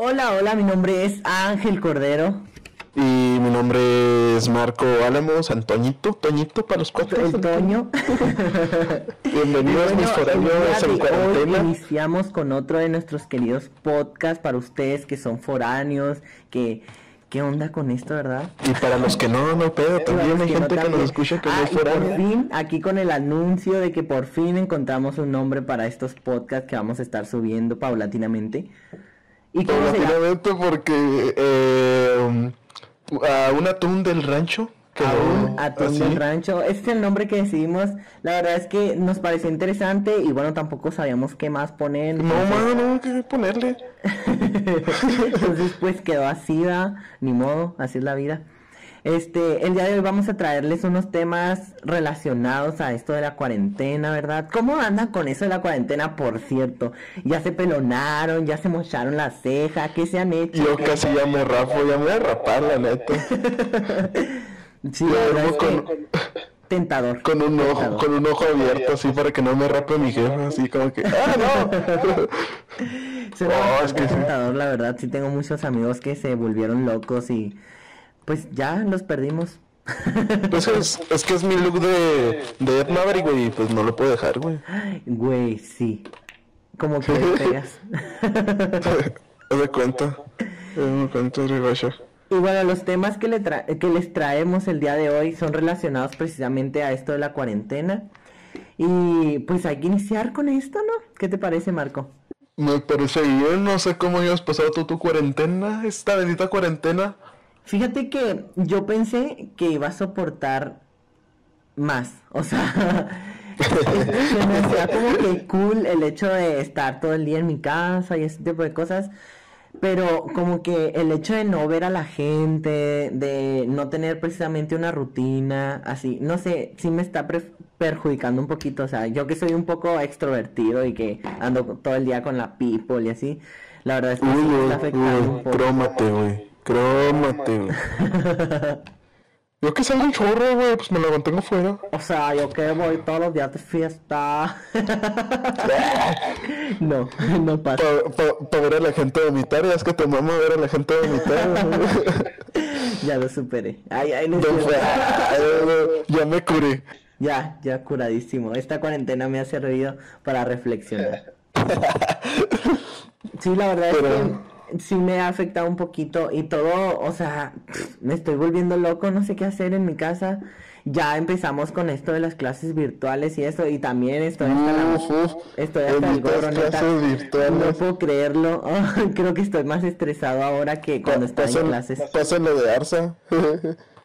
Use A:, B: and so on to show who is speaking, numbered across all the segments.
A: Hola, hola, mi nombre es Ángel Cordero.
B: Y mi nombre es Marco Álamos, Antoñito, Toñito para los cuatro.
A: El Toño.
B: Bienvenidos mis foráneos en cuarentena.
A: Hoy iniciamos con otro de nuestros queridos podcasts para ustedes que son foráneos, que ¿Qué onda con esto, verdad?
B: Y para los que no, no pedo, también hay gente que nos escucha que no es
A: ah,
B: foránea.
A: Por fin, aquí con el anuncio de que por fin encontramos un nombre para estos podcasts que vamos a estar subiendo paulatinamente.
B: ¿Y paulatinamente porque eh, a un atún del rancho
A: aún Atún del Rancho. Este es el nombre que decidimos. La verdad es que nos pareció interesante y bueno, tampoco sabíamos qué más poner.
B: No, mano, no, qué ponerle.
A: entonces pues quedó así, ¿va? ni modo, así es la vida. Este, el día de hoy vamos a traerles unos temas relacionados a esto de la cuarentena, ¿verdad? ¿Cómo andan con eso de la cuarentena, por cierto? Ya se pelonaron, ya se mocharon la ceja, ¿qué se han hecho?
B: Yo casi ya me rapo, ya me voy a rapar, la neta.
A: Sí, con, tentador.
B: Con un ojo, con un ojo abierto así para que no me rape mi jefa, así como que ¡Ah, no!
A: oh, es que tentador, la verdad, sí tengo muchos amigos que se volvieron locos y pues ya los perdimos.
B: Pues es, que es mi look de, de Ed Maverick, güey, y pues no lo puedo dejar, güey.
A: Güey, sí. Como que le pegas.
B: De cuenta. De cuenta,
A: y bueno, los temas que, le que les traemos el día de hoy son relacionados precisamente a esto de la cuarentena. Y pues hay que iniciar con esto, ¿no? ¿Qué te parece, Marco?
B: Me parece bien, no sé cómo has pasado tú tu cuarentena, esta bendita cuarentena.
A: Fíjate que yo pensé que iba a soportar más, o sea, se me hacía como que cool el hecho de estar todo el día en mi casa y ese tipo de cosas, pero como que el hecho de no ver a la gente, de no tener precisamente una rutina, así, no sé, sí me está perjudicando un poquito, o sea, yo que soy un poco extrovertido y que ando todo el día con la people y así, la verdad es que sí me está afectando un poco.
B: Güey, crómate, güey. Yo que salgo un chorro, güey, pues me lo mantengo fuera.
A: O sea, yo que voy todos los días de fiesta. no, no pasa.
B: Para ver a la gente vomitar, ya es que te mama ver a la gente vomitar.
A: ya lo superé. Ay, ay, no,
B: Ya me curé.
A: Ya, ya curadísimo. Esta cuarentena me ha servido para reflexionar. sí, la verdad es que sí me ha afectado un poquito y todo, o sea, me estoy volviendo loco, no sé qué hacer en mi casa. Ya empezamos con esto de las clases virtuales y eso, y también estoy hasta la, estoy hasta el gorro, No puedo creerlo. creo que estoy más estresado ahora que cuando estoy en clases.
B: Pasa lo de Arsa.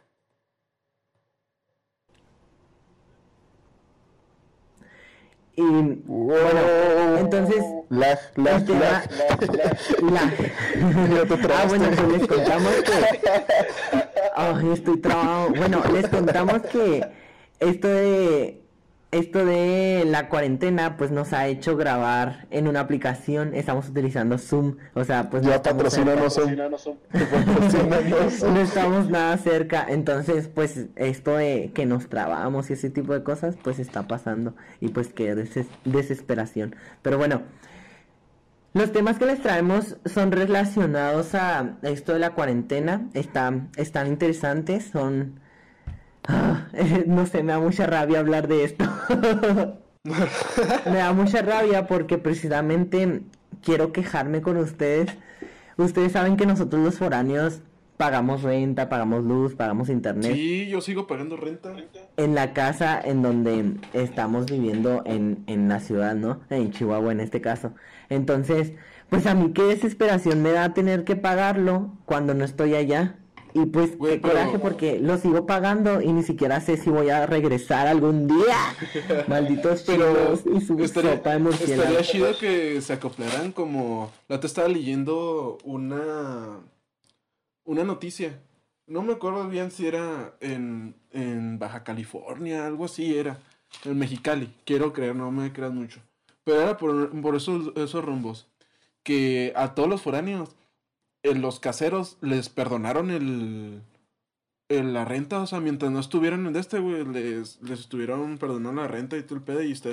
A: Y bueno, entonces.
B: Lag, lag, lag,
A: ah, bueno, pues les contamos que. Ay, estoy trabado. Bueno, les contamos que esto de esto de la cuarentena pues nos ha hecho grabar en una aplicación, estamos utilizando Zoom, o sea, pues
B: ya no estamos Zoom.
A: no estamos nada cerca, entonces pues esto de que nos trabamos y ese tipo de cosas pues está pasando. Y pues qué desesperación. Pero bueno, los temas que les traemos son relacionados a esto de la cuarentena, están, están interesantes, son no sé, me da mucha rabia hablar de esto. me da mucha rabia porque precisamente quiero quejarme con ustedes. Ustedes saben que nosotros los foráneos pagamos renta, pagamos luz, pagamos internet.
B: Sí, yo sigo pagando renta.
A: En la casa en donde estamos viviendo en, en la ciudad, ¿no? En Chihuahua en este caso. Entonces, pues a mí qué desesperación me da tener que pagarlo cuando no estoy allá. Y pues qué coraje porque lo sigo pagando y ni siquiera sé si voy a regresar algún día. Malditos pero y su estaría, sopa
B: Estaría chido que se acoplaran como... La te estaba leyendo una... Una noticia. No me acuerdo bien si era en, en Baja California, algo así era. En Mexicali, quiero creer, no me creas mucho. Pero era por, por esos, esos rumbos. Que a todos los foráneos los caseros les perdonaron el, la renta, o sea, mientras no estuvieran en este, güey, les, les estuvieron perdonando la renta y todo el pedo, y está,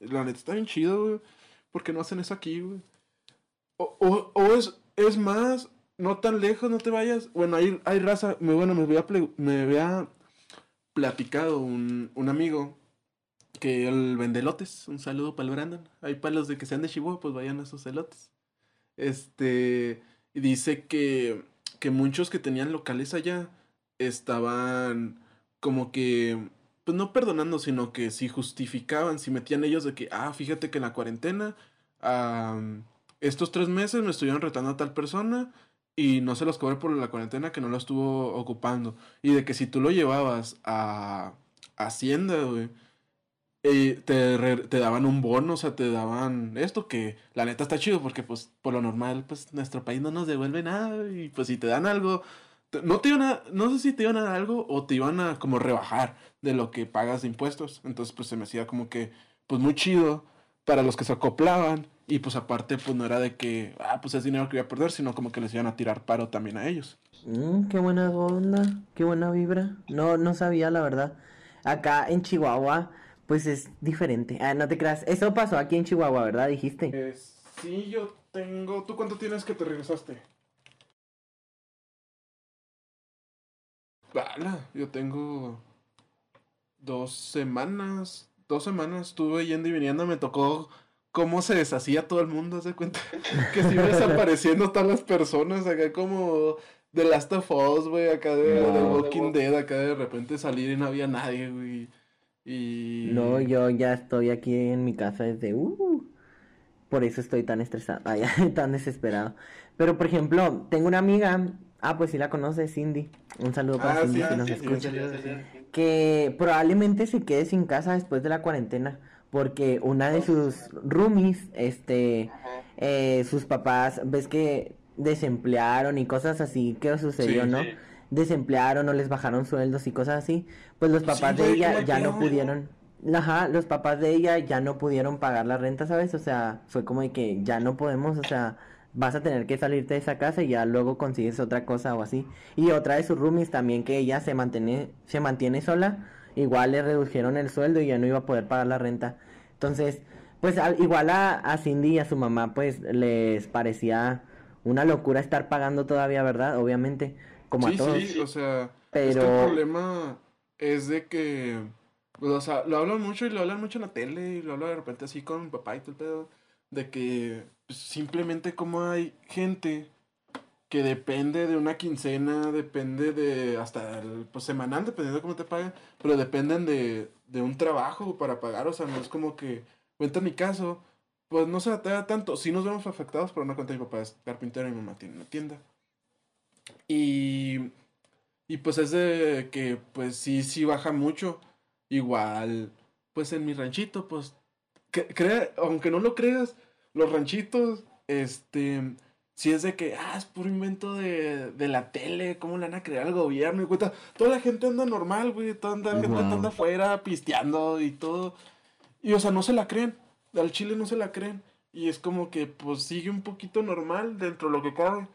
B: la neta está bien chido, güey, porque no hacen eso aquí, güey. O, o, es, es más, no tan lejos, no te vayas. Bueno, hay, hay raza. Me, bueno, me había, me había platicado un, un amigo que él vende elotes. Un saludo para el Brandon. Hay palos de que sean de Chihuahua, pues vayan a sus elotes. Este. Y dice que, que muchos que tenían locales allá estaban como que. Pues no perdonando, sino que si justificaban, si metían ellos de que, ah, fíjate que en la cuarentena, estos tres meses me estuvieron retando a tal persona y no se los cobré por la cuarentena que no lo estuvo ocupando. Y de que si tú lo llevabas a Hacienda, güey te, te, daban un bono, o sea, te daban esto que la neta está chido porque pues por lo normal pues nuestro país no nos devuelve nada y pues si te dan algo, no te iban a, no sé si te iban a dar algo o te iban a como rebajar de lo que pagas de impuestos, entonces pues se me hacía como que pues muy chido para los que se acoplaban y pues aparte pues no era de que, ah, pues es dinero que voy a perder, sino como que les iban a tirar paro también a ellos.
A: Mm, qué buena onda, qué buena vibra. No, no sabía la verdad. Acá en Chihuahua pues es diferente. Ah, no te creas. Eso pasó aquí en Chihuahua, ¿verdad? Dijiste.
B: Eh, sí, yo tengo. ¿Tú cuánto tienes que te regresaste? Vale, yo tengo dos semanas. Dos semanas estuve yendo y viniendo. Me tocó cómo se deshacía todo el mundo. ¿Se cuenta? que se iban desapareciendo todas las personas. Acá como The Last of Us, güey. Acá de, Walking Dead. Acá de repente salir y no había nadie, güey. Y...
A: No, yo ya estoy aquí en mi casa desde... Uh, por eso estoy tan estresado, tan desesperado. Pero, por ejemplo, tengo una amiga, ah, pues sí la conoce, Cindy. Un saludo para ah, Cindy si nos escucha. que probablemente se quede sin casa después de la cuarentena. Porque una de sus roomies, este, eh, sus papás, ves que desemplearon y cosas así, ¿qué sucedió, no? Desemplearon o les bajaron sueldos y cosas así, pues los papás de ella ya no pudieron, ajá, los papás de ella ya no pudieron pagar la renta, ¿sabes? O sea, fue como de que ya no podemos, o sea, vas a tener que salirte de esa casa y ya luego consigues otra cosa o así. Y otra de sus roomies también que ella se mantiene, se mantiene sola, igual le redujeron el sueldo y ya no iba a poder pagar la renta. Entonces, pues igual a, a Cindy y a su mamá pues les parecía una locura estar pagando todavía, ¿verdad? Obviamente como
B: sí,
A: a todos.
B: Sí, o sea, es que el problema es de que, pues, o sea, lo hablan mucho y lo hablan mucho en la tele y lo hablan de repente así con mi papá y todo el pedo, de que pues, simplemente como hay gente que depende de una quincena, depende de hasta el pues, semanal, dependiendo de cómo te paguen, pero dependen de, de un trabajo para pagar, o sea, no es como que, cuenta mi caso, pues no se da tanto, sí nos vemos afectados, pero no cuenta mi papá es carpintero y mi mamá tiene una tienda. Y, y pues es de que pues sí, sí baja mucho. Igual, pues en mi ranchito, pues, que, aunque no lo creas, los ranchitos, este, si es de que, ah, es puro invento de, de la tele, ¿cómo le van a crear al gobierno? Y cuenta, toda la gente anda normal, güey, toda la gente anda afuera pisteando y todo. Y, o sea, no se la creen, al chile no se la creen. Y es como que, pues, sigue un poquito normal dentro de lo que cabe.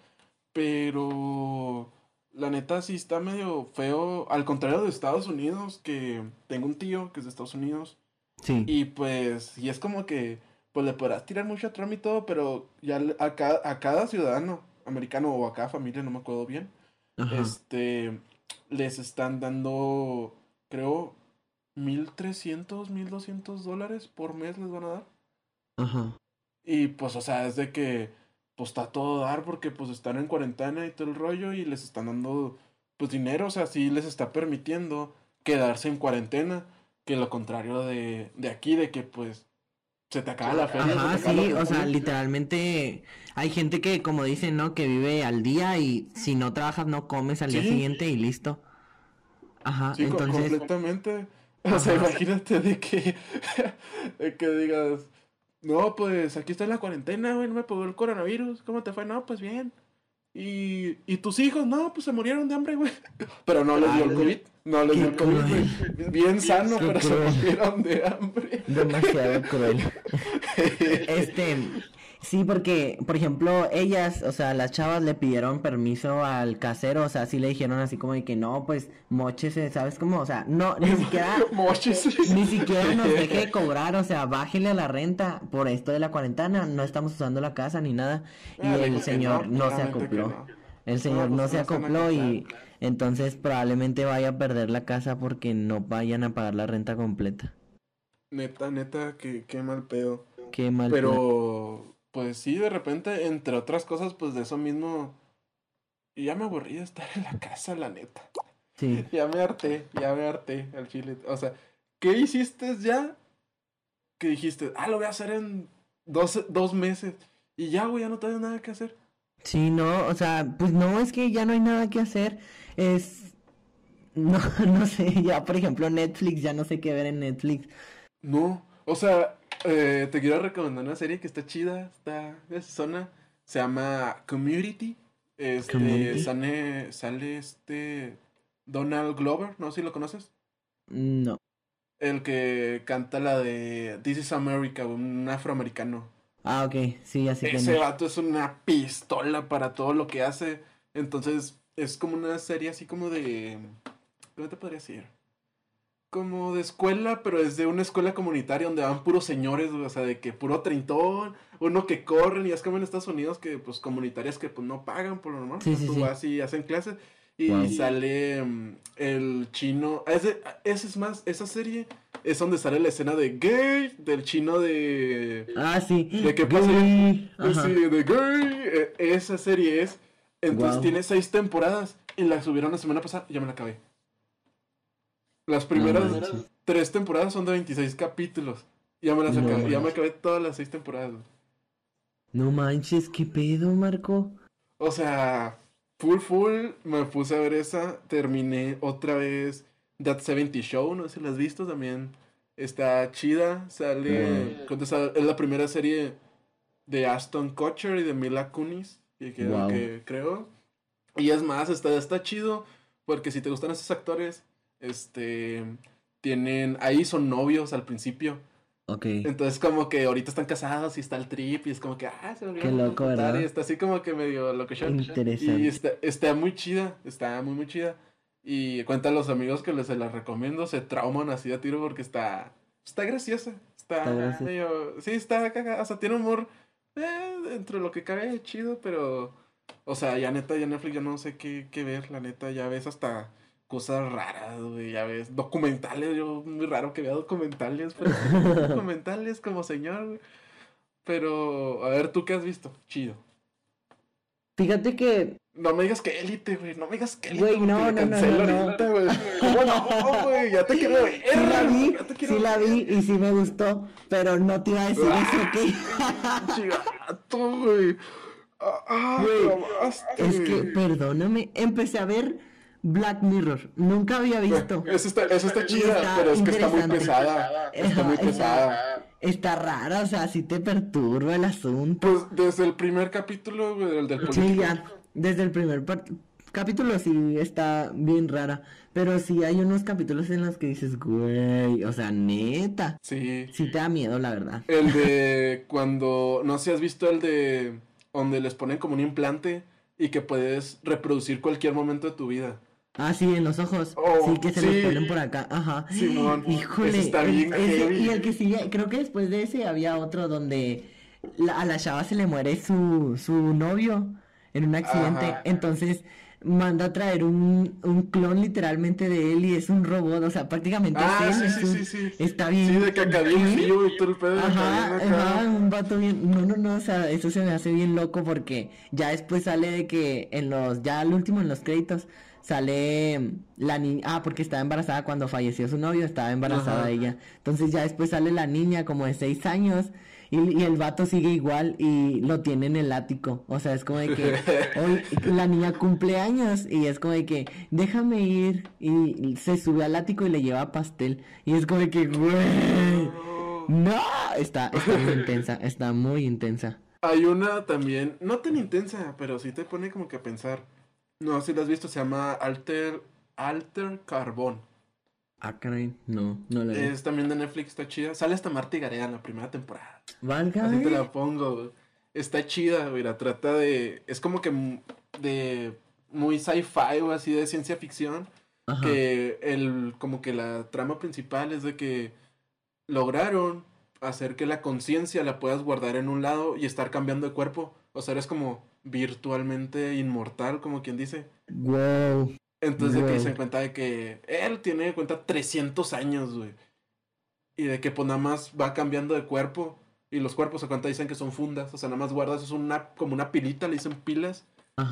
B: Pero la neta sí está medio feo. Al contrario de Estados Unidos, que tengo un tío que es de Estados Unidos. Sí. Y pues, y es como que, pues le podrás tirar mucho a Trump y todo, pero ya a cada, a cada ciudadano americano o a cada familia, no me acuerdo bien, este, les están dando, creo, 1300, 1200 dólares por mes les van a dar. Ajá. Y pues, o sea, es de que pues está todo dar porque pues están en cuarentena y todo el rollo y les están dando pues dinero, o sea, sí les está permitiendo quedarse en cuarentena, que lo contrario de, de aquí, de que pues se te acaba la feria.
A: Ajá, sí, o sea, literalmente hay gente que como dicen, ¿no? Que vive al día y si no trabajas no comes al día siguiente y listo.
B: Ajá, sí, entonces... completamente. O sea, imagínate de que, de que digas, no, pues aquí está en la cuarentena, güey, no me pegó el coronavirus. ¿Cómo te fue? No, pues bien. ¿Y, ¿Y tus hijos? No, pues se murieron de hambre, güey. Pero no les dio el COVID. No les dio el COVID, güey. Bien sano, pero se murieron de hambre.
A: Demasiado cruel. este, Sí, porque, por ejemplo, ellas, o sea, las chavas le pidieron permiso al casero, o sea, sí le dijeron así como de que no, pues, mochese, ¿sabes cómo? O sea, no, ni siquiera,
B: Moches.
A: ni siquiera nos deje de cobrar, o sea, bájele a la renta por esto de la cuarentena, no estamos usando la casa ni nada, y
B: Ah,
A: el
B: que
A: señor
B: no,
A: no se
B: que
A: acopló,
B: no.
A: el señor
B: pues,
A: no se
B: no se van a
A: acopló y entonces probablemente vaya a perder la casa porque no vayan a pagar la renta completa.
B: Neta, neta, que qué mal pedo.
A: Qué mal plan.
B: Pues sí, de repente, entre otras cosas, pues de eso mismo. Y ya me aburrí de estar en la casa, la neta.
A: Sí.
B: Ya me harté, ya me harté al chile. O sea, ¿qué hiciste ya? Que dijiste, ah, lo voy a hacer en dos, dos meses. Y ya, güey, ya no tengo nada que hacer.
A: Sí, no, o sea, pues no, es que ya no hay nada que hacer. Es, no, no sé, ya por ejemplo Netflix, ya no sé qué ver en Netflix.
B: No, o sea, eh, te quiero recomendar una serie que está chida, está es zona, se llama Community. Este,
A: Community.
B: sale, sale este Donald Glover, no sé si lo conoces.
A: No.
B: El que canta la de This is America, un afroamericano.
A: Ah, ok, sí, así que
B: Ese vato es una pistola para todo lo que hace. Entonces, es como una serie así como de. ¿Cómo te podría decir? Como de escuela, pero es de una escuela comunitaria donde van puros señores, o sea, de que puro treintón, uno que corren, y es como en Estados Unidos que, pues, comunitarias que, pues, no pagan por lo normal.
A: Sí,
B: o sea,
A: sí,
B: tú
A: sí.
B: vas y hacen clases, y
A: Wow.
B: sale mm, el chino. Ese, ese es más, esa serie es donde sale la escena de gay, del chino de.
A: Ah, sí.
B: ¿De qué pasa?
A: Gay,
B: Pues
A: ajá.
B: sí, de gay. eh, Esa serie es. Entonces tiene seis temporadas. Y la subieron la semana pasada y ya me la acabé. Las primeras
A: manches.
B: tres temporadas son de 26 capítulos. Ya me las
A: No
B: acabé. Ya me acabé todas las seis temporadas.
A: No manches, qué pedo, Marco.
B: O sea, full full. Me puse a ver esa. Terminé otra vez That 70 Show. No sé si la has visto también. Está chida. Sale. Es la primera serie de Aston Kutcher y de Mila Kunis. Que, que,
A: Wow.
B: que creo. Y es más, está, está chido. Porque si te gustan esos actores. Este. Tienen. Ahí son novios al principio.
A: Ok.
B: Entonces, como que ahorita están casados y está el trip. Y es como que, ah, se volvieron
A: Qué loco,
B: juntar",
A: ¿verdad?
B: Y está así como que medio loco.
A: Interesante.
B: Y está, está muy chida, está muy muy chida. Y cuenta a los amigos que les se la recomiendo, se trauman así a tiro porque está está graciosa. Está, medio- sí, está cagada, o sea, tiene humor eh, dentro de lo que cabe chido, pero o sea, ya neta, ya Netflix ya no sé qué, qué ver, la neta, ya ves hasta cosas raras, güey, ya ves documentales, yo muy raro que vea documentales, pero documentales como señor, güey. Pero a ver, ¿tú qué has visto? Chido.
A: Fíjate que
B: No me digas que élite, güey. No me digas que élite.
A: Güey, no, no, no, no, no.
B: güey. ¿Cómo no, güey? Ya te quiero ver.
A: sí la vi, sí la vi y sí me gustó, pero no te iba a decir eso que...
B: Chigato, güey. Ah, ah,
A: Es que, perdóname, empecé a ver Black Mirror, nunca había visto.
B: Eso está, eso está chida,
A: Está
B: pero es que está muy pesada. Está muy pesada.
A: Está rara, o sea, sí te perturba el asunto.
B: Pues desde el primer capítulo, el del
A: Sí,
B: político.
A: ya, desde el primer capítulo sí está bien rara, pero sí hay unos capítulos en los que dices, güey, o sea, neta,
B: Sí.
A: sí te da miedo, la verdad.
B: El de cuando, no sé si has visto el de donde les ponen como un implante y que puedes reproducir cualquier momento de tu vida.
A: Ah, sí, en los ojos,
B: Oh,
A: sí, que se
B: sí.
A: los ponen por acá, ajá.
B: Simón,
A: Híjole,
B: está bien
A: ese-
B: heavy.
A: y el que sigue, creo que después de ese había otro donde la- a la chava se le muere su, su novio en un accidente,
B: Ajá.
A: entonces manda a traer un, un clon literalmente de él y es un robot, o sea, prácticamente
B: Ah,
A: es él,
B: sí,
A: es
B: sí,
A: un-
B: sí, sí.
A: está bien.
B: Sí, de
A: ¿Qué?
B: frío y todo el pedo. de
A: Ajá,
B: acá.
A: ajá, un vato bien, no, no, no, o sea, eso se me hace bien loco porque ya después sale de que en los, ya al último en los créditos sale la niña, ah, porque estaba embarazada cuando falleció su novio, estaba embarazada
B: Ajá.
A: ella, entonces ya después sale la niña como de seis años y, y el vato sigue igual y lo tiene en el ático, o sea, es como de que hoy la niña cumple años y es como de que déjame ir y se sube al ático y le lleva pastel y es como de que, güey. No, está, está muy intensa, está muy intensa.
B: Hay una también, no tan intensa, pero sí te pone como que a pensar. No si la has visto, se llama Alter, Alter Carbón.
A: Ah, caray, no, no la vi.
B: Es también de Netflix, está chida. Sale hasta Marta y Gareda en la primera temporada. Así te la pongo, güey. está chida, mira, trata de, es como que de muy sci-fi o así de ciencia ficción, que el, como que la trama principal es de que lograron hacer que la conciencia la puedas guardar en un lado y estar cambiando de cuerpo, o sea, eres como virtualmente inmortal, como quien dice.
A: Wow.
B: Entonces de que se cuenta de que él tiene en cuenta 300 años, güey. Y de que pues nada más va cambiando de cuerpo. Y los cuerpos se cuenta dicen que son fundas. O sea, nada más guardas, es una, como una pilita, le dicen pilas.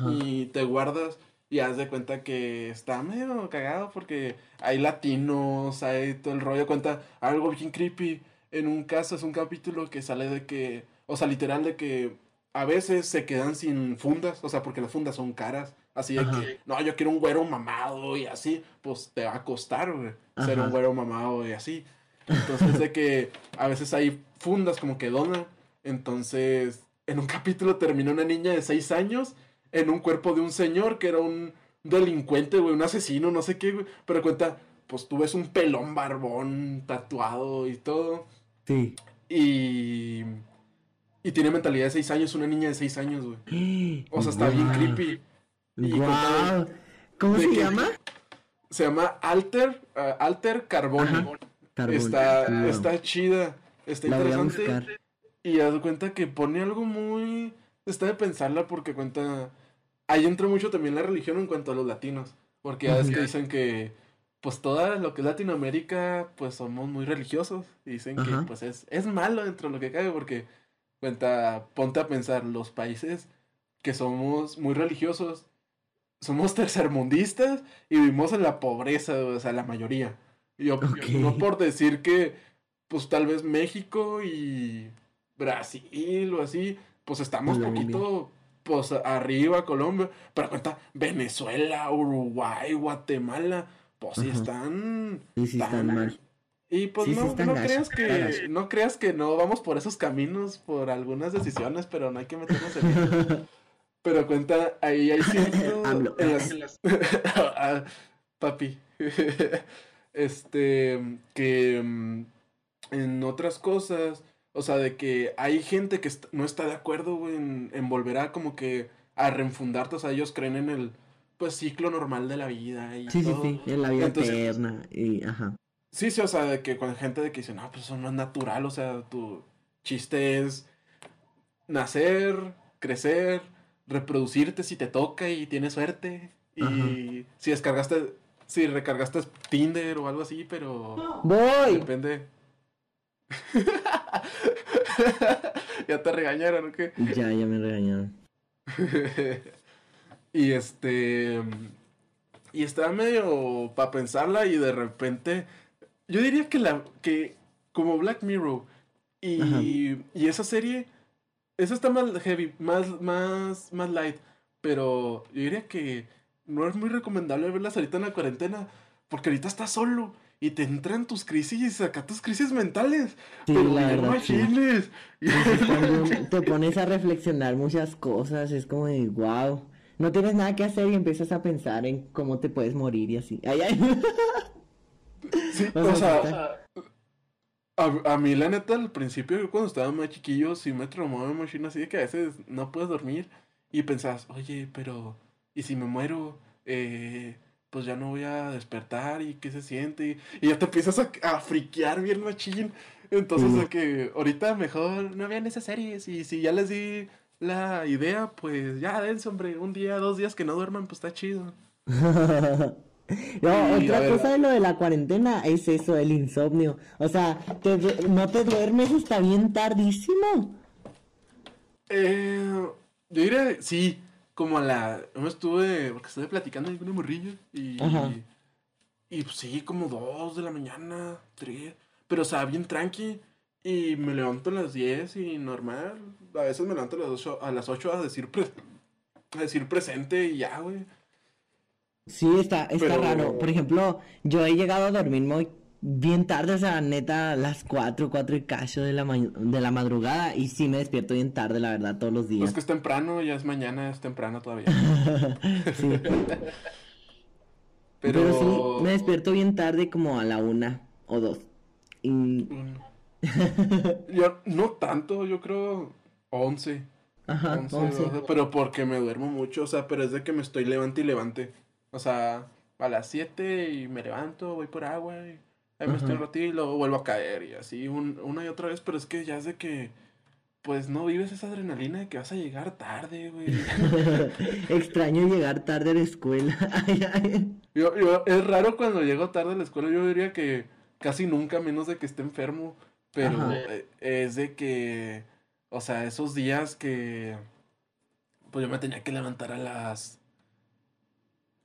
B: Y te guardas y haz de cuenta que está medio cagado porque hay latinos, hay todo el rollo. Cuenta algo bien creepy. En un caso es un capítulo que sale de que, o sea, literal de que a veces se quedan sin fundas, o sea, porque las fundas son caras. Así de que, no, yo quiero un güero mamado y así, pues te va a costar, güey, ser un güero mamado y así. Entonces, de que a veces hay fundas como que donan. Entonces, en un capítulo terminó una niña de 6 años en un cuerpo de un señor que era un delincuente, güey, un asesino, no sé qué, güey. Pero cuenta, pues tú ves un pelón barbón tatuado y todo.
A: Sí.
B: Y. Y tiene mentalidad de 6 años, una niña de 6 años, güey. O sea, está bien creepy.
A: ¿Cómo se llama?
B: Se llama Alter, uh, Alter Carbón. Está, está chida, está interesante. Y haz cuenta que pone algo muy. Está de pensarla porque cuenta. Ahí entra mucho también la religión en cuanto a los latinos. Porque ya es que dicen que. Pues toda lo que es Latinoamérica, pues somos muy religiosos. Y dicen que pues es, es malo dentro de lo que cabe porque cuenta, ponte a pensar, los países que somos muy religiosos, somos tercermundistas y vivimos en la pobreza, o sea, la mayoría. Yo, no por decir que, pues tal vez México y Brasil o así, pues estamos un poquito, pues arriba, Colombia, pero cuenta, Venezuela, Uruguay, Guatemala, pues sí están...
A: Sí, sí están mal.
B: Y pues no, no creas que no creas que no vamos por esos caminos por algunas decisiones, pero no hay que meternos en eso. Pero cuenta, ahí hay cierto en las... Ah, papi. este, que mm, en otras cosas, o sea, de que hay gente que no está de acuerdo, en, en, volver a como que a reenfundarte, o sea, ellos creen en el, pues, ciclo normal de la vida y
A: Sí, sí, sí, en la vida eterna y, ajá.
B: Sí, sí, o sea, de que con gente de que dice, no, pues eso no es natural, o sea, tu chiste es nacer, crecer, reproducirte si te toca y tienes suerte. Y si descargaste si recargaste Tinder o algo así, pero.
A: ¡Voy!
B: Depende. ya te regañaron, ¿o qué?
A: Ya, ya me regañaron.
B: y este. Y estaba medio para pensarla y de repente. Yo diría que la. que como Black Mirror y, y esa serie. Esa está más heavy, más, más, más light. Pero yo diría que no es muy recomendable verlas ahorita en la cuarentena, porque ahorita estás solo y te entran tus crisis, acá tus crisis mentales.
A: Sí, pero la verdad, te pones a reflexionar muchas cosas, es como de wow. No tienes nada que hacer y empiezas a pensar en cómo te puedes morir y así. Ay, ay.
B: Sí, o, sea, a, mí la neta al principio yo cuando estaba más chiquillo sí me traumaba mucho así de que a veces no puedes dormir y pensás, oye, pero y si me muero, eh, pues ya no voy a despertar y qué se siente. Y, ya te empiezas a, a friquear bien machín. Entonces, que ahorita mejor no vean esas series. Y si ya les di la idea, pues ya dense, hombre. Un día, dos días que no duerman, pues está chido.
A: No, otra cosa de lo de la cuarentena es eso, el insomnio. O sea, ¿no te duermes hasta bien tardísimo?
B: Eh, yo diría, sí, como a la. No estuve. Porque estuve platicando con una morrilla. Y. Y pues, sí, como dos de la mañana, tres. Pero, o sea, bien tranqui. Y me levanto a las 10 y normal. A veces me levanto a las 8 a, las 8 a decir, a decir presente y ya, güey.
A: Sí, está, está raro. Por ejemplo, yo he llegado a dormir muy bien tarde, o sea, neta, las 4, 4 y cacho de la, de la madrugada. Y sí me despierto bien tarde, la verdad, todos los días.
B: Pues que es temprano, ya es mañana, es temprano todavía.
A: sí. Pero... sí, me despierto bien tarde, como a la una o dos. Y...
B: yo, no tanto, yo creo 11.
A: Ajá,
B: 11,
A: 11.
B: 12, pero porque me duermo mucho, o sea, pero es de que me estoy levante y levante. O sea, a las 7 y me levanto, voy por agua y ahí me estoy un ratito y luego vuelvo a caer y así un- una y otra vez, pero es que ya es de que, pues no vives esa adrenalina de que vas a llegar tarde, güey.
A: Extraño llegar tarde a la escuela. Ay, ay.
B: Yo, yo- es raro cuando llego tarde a la escuela, yo diría que casi nunca, menos de que esté enfermo, pero
A: Ajá.
B: eh, es de que, o sea, esos días que, pues yo me tenía que levantar a las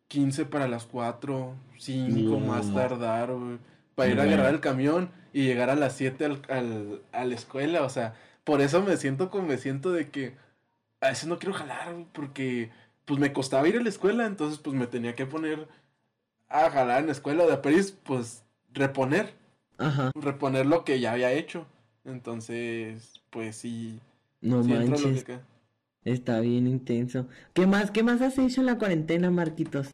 B: 15 para las 4, 5 más tardar, para ir a agarrar el camión y llegar a las 7 al, al- a la escuela, o sea, por eso me siento como me siento de que a veces no quiero jalar, porque pues me costaba ir a la escuela, entonces pues me tenía que poner a jalar en la escuela de Peris, pues reponer,
A: Ajá.
B: reponer lo que ya había hecho. Entonces, pues sí,
A: No
B: sí lo que
A: Está bien intenso. ¿Qué más, qué más has hecho en la cuarentena, Marquitos?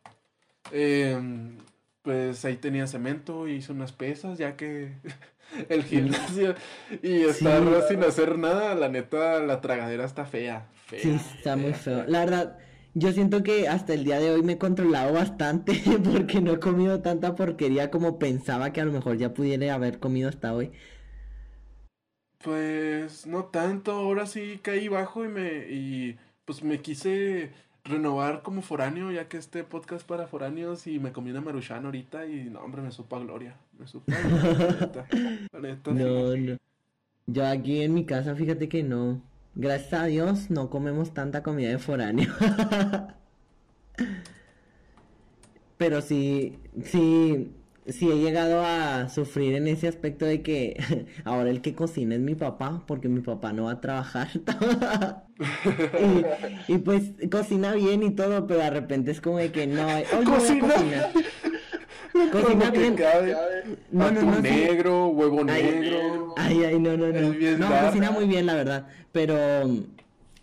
B: Em, pues ahí tenía cemento, hice unas pesas, ya que el gimnasio y estar
A: Sí.
B: sin hacer nada, la neta, la tragadera está fea, fea,
A: Sí, está muy
B: fea,
A: feo. La verdad, yo siento que hasta el día de hoy me he controlado bastante porque no he comido tanta porquería como pensaba que a lo mejor ya pudiera haber comido hasta hoy.
B: Pues no tanto, ahora sí caí bajo y me y pues me quise renovar como foráneo, ya que este podcast para foráneos y me comí una maruchan ahorita y no, hombre, me supo a gloria, me supo a gloria, la neta, la neta.
A: No, no. Yo aquí en mi casa, fíjate que no. Gracias a Dios no comemos tanta comida de foráneo. Pero sí, sí, sí he llegado a sufrir en ese aspecto de que ahora el que cocina es mi papá, porque mi papá no va a trabajar. Y, y pues cocina bien y todo, pero de repente es como de que no, hoy no voy a
B: Cocina.
A: cocinar. Cocina bien.
B: cabe,
A: No, no, no, sí.
B: negro, huevo
A: Ay,
B: negro,
A: Ay, ay, no, no, no. No, cocina muy bien, la verdad. Pero,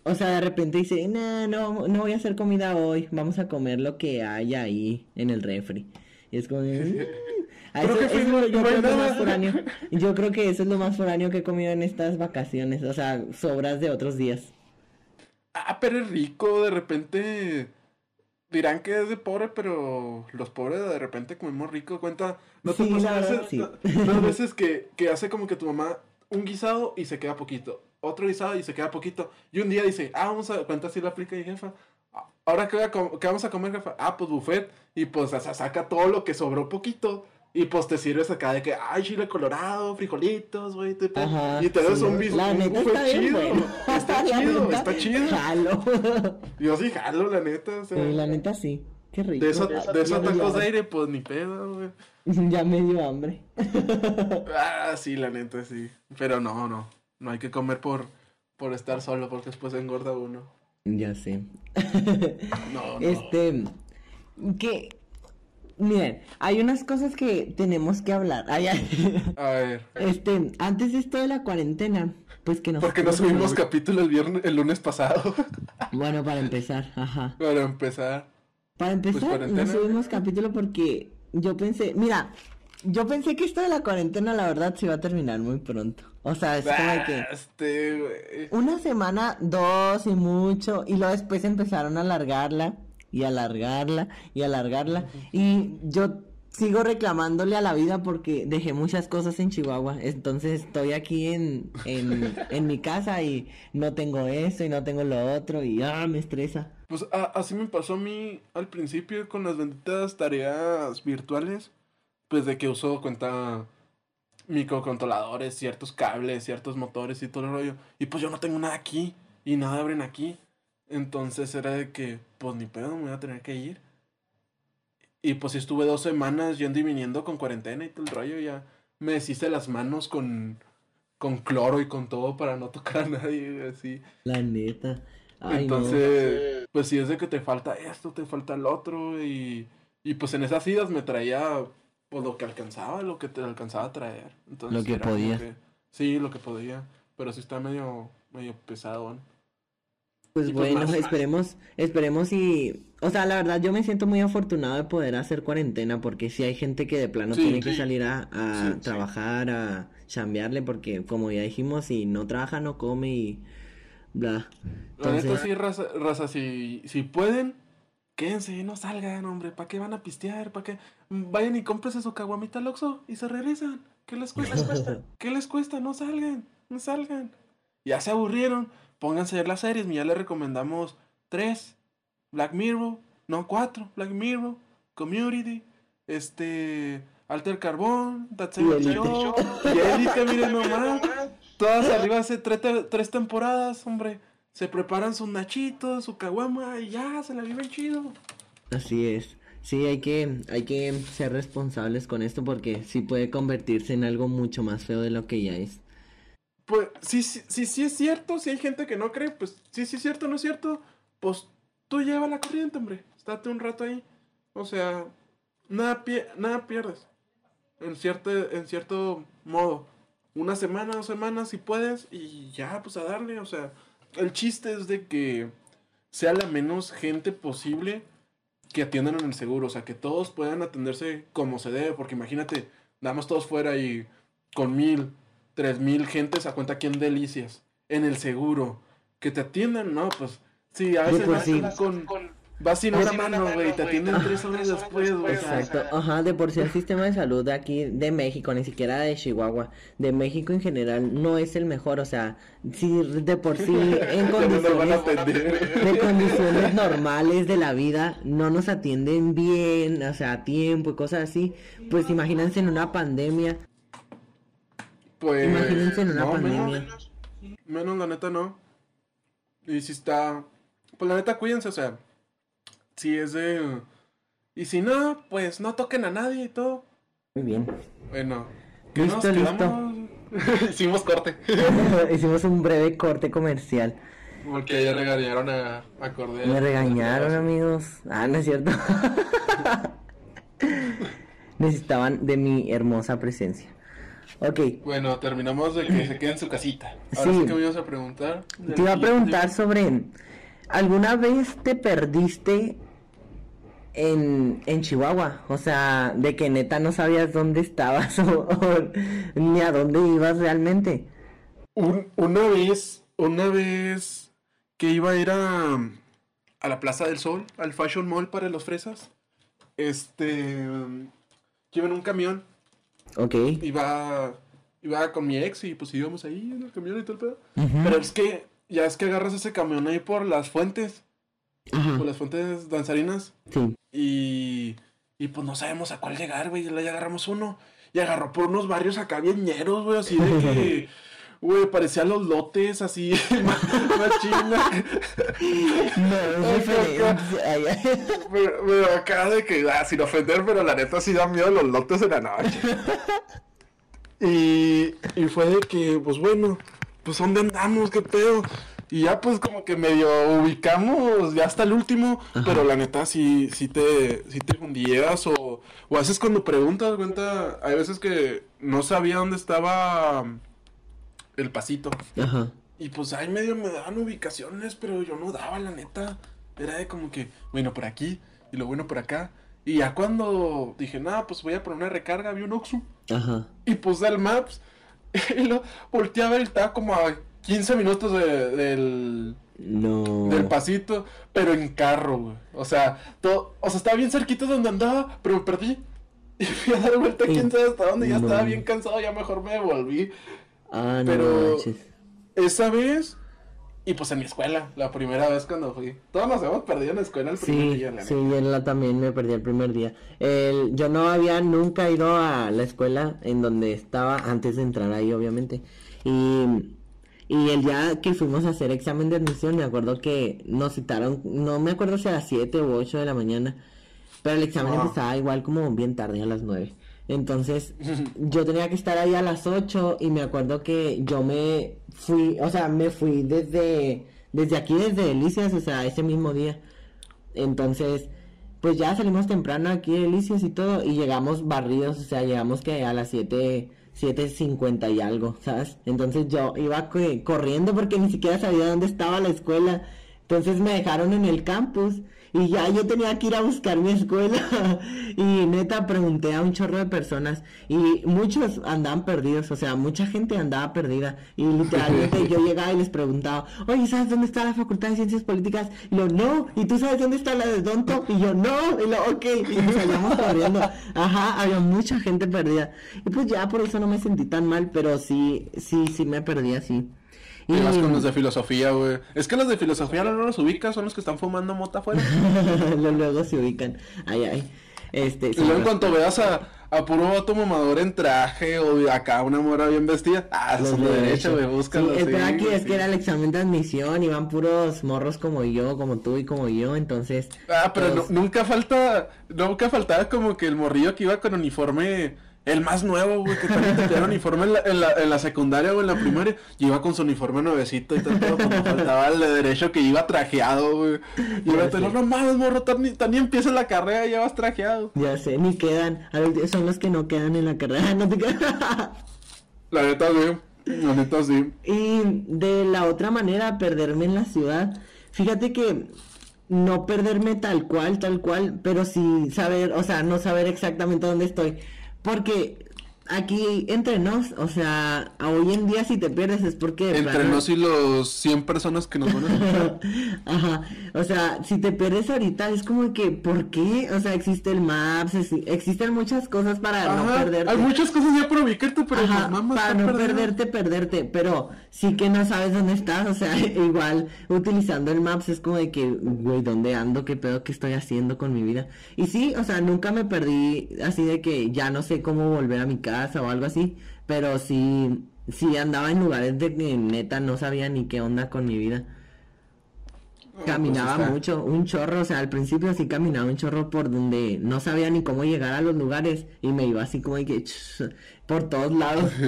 A: o sea, de repente dice, no, no, no voy a hacer comida hoy. Vamos a comer lo que haya ahí en el refri. Y es como, de, "Mm". A
B: Pero
A: eso-
B: jefe,
A: eso yo creo que lo más foráneo. Yo creo que eso es lo más foráneo que he comido en estas vacaciones. O sea, sobras de otros días.
B: Ah, pero es rico, de repente dirán que es de pobre, pero los pobres de repente comemos rico. Cuenta, ¿no te
A: Sí,
B: pasa a veces,
A: sí.
B: no- no, a veces que, que hace como que tu mamá un guisado y se queda poquito, otro guisado y se queda poquito, y un día dice, ah, vamos a, cuenta así la aplica y jefa, "Ah, ahora qué, voy a com- qué vamos a comer, jefa, ah, pues buffet, y pues o sea, saca todo lo que sobró poquito. Y pues te sirves acá de que, ay, chile colorado, frijolitos, güey, te-
A: Ajá,
B: y te das
A: sí.
B: un bis-
A: La
B: un
A: neta está bien
B: chido.
A: bueno.
B: Está
A: La
B: chido,
A: neta,
B: está chido.
A: Jalo.
B: Yo sí jalo, la neta, o sea,
A: Sí, la neta sí. Qué rico.
B: de, eso, de esos
A: dio
B: tacos de aire, pues ni pedo, güey.
A: Ya me dio hambre.
B: Ah, sí, la neta, sí. Pero no, no, no hay que comer por, por estar solo, porque después engorda uno.
A: Ya sé.
B: No, no.
A: Este, que, miren, hay unas cosas que tenemos que hablar. Ay, ay.
B: A ver,
A: Este, antes de esto de la cuarentena, pues que nos...
B: porque no subimos capítulo el viernes, el lunes pasado.
A: Bueno, para empezar, ajá.
B: Para empezar.
A: Para empezar, no
B: Pues,
A: subimos capítulo porque yo pensé, mira, yo pensé que esto de la cuarentena, la verdad, se iba a terminar muy pronto. O sea, es como que...
B: Ah, Este.
A: Una semana, dos y mucho, y luego después empezaron a alargarla y alargarla y alargarla. Y yo sigo reclamándole a la vida porque dejé muchas cosas en Chihuahua. Entonces estoy aquí en, en, en mi casa y no tengo eso y no tengo lo otro y ah, me estresa.
B: Pues a- así me pasó a mí al principio con las benditas tareas virtuales. Pues de que uso cuenta microcontroladores, ciertos cables, ciertos motores y todo el rollo. Y pues yo no tengo nada aquí y nada abren aquí. Entonces era de que, pues ni pedo, me voy a tener que ir. Y pues estuve dos semanas yendo y viniendo con cuarentena y todo el rollo. Ya me deshice las manos con, con cloro y con todo para no tocar a nadie, así.
A: La neta. Ay, no.
B: Entonces, pues si es de que te falta esto, te falta el otro y, y pues en esas idas me traía pues lo que alcanzaba, lo que te alcanzaba a traer. Entonces,
A: Lo que podía.
B: que- sí, lo que podía, pero sí está medio medio pesado.
A: Pues
B: Y pues
A: bueno,
B: más-
A: esperemos, esperemos y, o sea, la verdad yo me siento muy afortunado de poder hacer cuarentena porque si hay gente que de plano
B: Sí,
A: tiene que
B: sí.
A: salir a, a
B: Sí, sí.
A: trabajar, a chambearle porque como ya dijimos, si no trabaja no come y bla.
B: La neta
A: Entonces,
B: sí, raza, raza, si, si pueden, quédense, no salgan, hombre. ¿Para qué van a pistear? ¿Para qué? Vayan y cómprense su caguamita al Oxxo y se regresan. ¿Qué les cuesta? ¿Qué les cuesta? No salgan, no salgan. Ya se aburrieron. Pónganse a ver las series. Ya les recomendamos tres. Black Mirror. No, cuatro. Black Mirror. Community. Este... Alter Carbón. That's
A: Y Elite.
B: Show. Y Elite, miren nomás. Todas arriba hace tres, tres temporadas, hombre. Se preparan sus nachitos, su caguama y ya, se la viven chido.
A: así es. Sí, hay que, hay que ser responsables con esto porque sí puede convertirse en algo mucho más feo de lo que ya es.
B: Pues, sí, sí, sí, sí es cierto, si hay gente que no cree, pues sí, sí es cierto, no es cierto, pues tú lleva la corriente, hombre. Estate un rato ahí. O sea, nada, pie- nada pierdes. En cierto, en cierto modo. Una semana, dos semanas, si puedes, y ya, pues a darle. O sea, el chiste es de que sea la menos gente posible que atiendan en el seguro. O sea, que todos puedan atenderse como se debe. Porque imagínate, damos todos fuera y con mil, tres mil gentes a cuenta aquí en Delicias. En el seguro. Que te atiendan, no, pues. Sí, a veces vas
A: sí.
B: con. Vas sin una mano, güey, y te atienden tres horas después, güey.
A: Exacto, ajá, de por sí el sistema de salud de aquí de México, ni siquiera de Chihuahua, de México en general, no es el mejor, o sea, si de por sí en condiciones, de condiciones normales de la vida no nos atienden bien, o sea, a tiempo y cosas así, pues imagínense en una pandemia,
B: Pues.
A: imagínense en una
B: no,
A: pandemia.
B: Menos, menos, la neta, no. Y si está. Pues la neta, cuídense, o sea. Si es de. Y si no, pues no toquen a nadie y todo.
A: Muy bien.
B: Bueno. ¿qué
A: Listo,
B: nos
A: listo.
B: Hicimos corte.
A: Hicimos un breve corte comercial.
B: Porque ya regañaron a, a Cordero.
A: Me regañaron, amigos. Ah, no es cierto. Necesitaban de mi hermosa presencia. Ok,
B: Bueno, terminamos de que se quede en su casita. Ahora
A: Sí.
B: sí, que me ibas a preguntar.
A: te iba a preguntar sobre, ¿alguna vez te perdiste en, en Chihuahua? O sea, de que neta no sabías dónde estabas o, o ni a dónde ibas realmente.
B: Un- una vez, una vez que iba a ir a, a la Plaza del Sol, al Fashion Mall para los fresas, este, yo iba en un camión,
A: Ok.
B: iba, iba con mi ex y pues íbamos ahí en el camión y todo el pedo. Pero es que, ya es que agarras ese camión ahí por las fuentes,
A: Ajá,
B: por las fuentes danzarinas,
A: sí.
B: y, y pues no sabemos a cuál llegar, güey, y ya agarramos uno, y agarró por unos barrios acá bien ñeros, güey, así de que... Güey, parecían los lotes así, más, china.
A: No, es diferente.
B: Pero, pero acá de que, ah, sin ofender, pero la neta sí da miedo los lotes de la noche. Y, y fue de que, pues bueno, pues ¿dónde andamos? ¿Qué pedo? Y ya pues como que medio ubicamos ya hasta el último, pero la neta sí, sí te, sí te hundías o, o a veces cuando preguntas, cuenta, hay veces que no sabía dónde estaba el pasito.
A: Ajá.
B: Y pues ahí medio me daban ubicaciones, pero yo no daba, la neta. Era de como que, bueno, por aquí y lo bueno por acá. Y ya cuando dije, nada, pues voy a poner una recarga, vi un Oxxo.
A: Ajá.
B: Y puse el Maps y lo volteé a ver y estaba como a 15 minutos de- del,
A: No.
B: del pasito, pero en carro, güey. O sea, todo, o sea, estaba bien cerquita de donde andaba, pero me perdí. Y fui a dar vuelta quién sabe hasta dónde, ya
A: no.
B: estaba bien cansado, ya mejor me devolví.
A: Ah, no
B: Pero-
A: manches.
B: Esa vez, y pues en mi escuela, la primera vez cuando fui. Todos nos hemos perdido en la escuela el primer
A: Sí,
B: día, la
A: sí, yo la también me perdí el primer día. El, yo no había nunca ido a la escuela en donde estaba antes de entrar ahí, obviamente. Y, y el día que fuimos a hacer examen de admisión, me acuerdo que nos citaron, no me acuerdo si a las 7 u 8 de la mañana, pero el examen
B: Ah.
A: empezaba igual como bien tarde, a las 9. Entonces, yo tenía que estar ahí a las 8 y me acuerdo que yo me fui, o sea, me fui desde, desde aquí, desde Delicias, o sea, ese mismo día. Entonces, pues ya salimos temprano aquí de Delicias y todo y llegamos barridos, o sea, llegamos que a las 7, 7.50 y algo, ¿sabes? Entonces yo iba co- corriendo porque ni siquiera sabía dónde estaba la escuela. Entonces me dejaron en el campus y ya yo tenía que ir a buscar mi escuela. Y neta pregunté a un chorro de personas. Y muchos andaban perdidos, o sea, mucha gente andaba perdida. Y literalmente yo llegaba y les preguntaba, oye, ¿sabes dónde está la Facultad de Ciencias Políticas? Y lo, no, ¿y tú sabes dónde está la de Donto? Y yo, no, y lo, ok, y nos salíamos corriendo, ajá, había mucha gente perdida. Y pues ya por eso no me sentí tan mal, pero sí, sí, sí me perdí así.
B: Y vas con los de filosofía, güey. Es que los de filosofía no los ubicas, son los que están fumando mota afuera.
A: luego se ubican. Ay, ay. Este,
B: y luego en cuanto veas a, a puro vato mamador en traje o acá una mora bien vestida, ah, los de derecho, güey, búscalo.
A: Sí, espera aquí, es que era el examen de admisión y van puros morros como yo, como tú y como yo, entonces.
B: Ah, pero nunca falta, nunca faltaba como que el morrillo que iba con uniforme el más nuevo, güey, que también te uniforme en la, en, la, en la, secundaria o en la primaria. Y iba con su uniforme nuevecito y todo, cuando faltaba el de derecho que iba trajeado, güey. Y iba a tener, no mames, morro, tan, ni empieza la carrera y ya vas trajeado.
A: Ya sé, ni quedan. A ver, son los que no quedan en la carrera, no te quedan.
B: la neta, sí. La neta, sí.
A: Y de la otra manera, perderme en la ciudad. Fíjate que no perderme tal cual, tal cual, pero sí saber, o sea, no saber exactamente dónde estoy porque aquí entre nos, o sea, hoy en día si te pierdes es porque...
B: Entre nos y los 100 personas que nos van a escuchar.
A: Ajá, o sea, si te pierdes ahorita es como que, ¿por qué? O sea, existe el Maps, existen muchas cosas para no perderte.
B: Hay muchas cosas ya para ubicarte, pero
A: Ajá, pues, para no perderte, perderte, pero sí que no sabes dónde estás, o sea, igual utilizando el Maps es como de que, güey, ¿dónde ando? ¿Qué pedo que estoy haciendo con mi vida? Y sí, o sea, nunca me perdí así de que ya no sé cómo volver a mi casa o algo así, pero sí, sí andaba en lugares de que neta no sabía ni qué onda con mi vida. Pues caminaba mucho, un chorro, o sea, al principio sí caminaba un chorro por donde no sabía ni cómo llegar a los lugares y me iba así como de que por todos lados.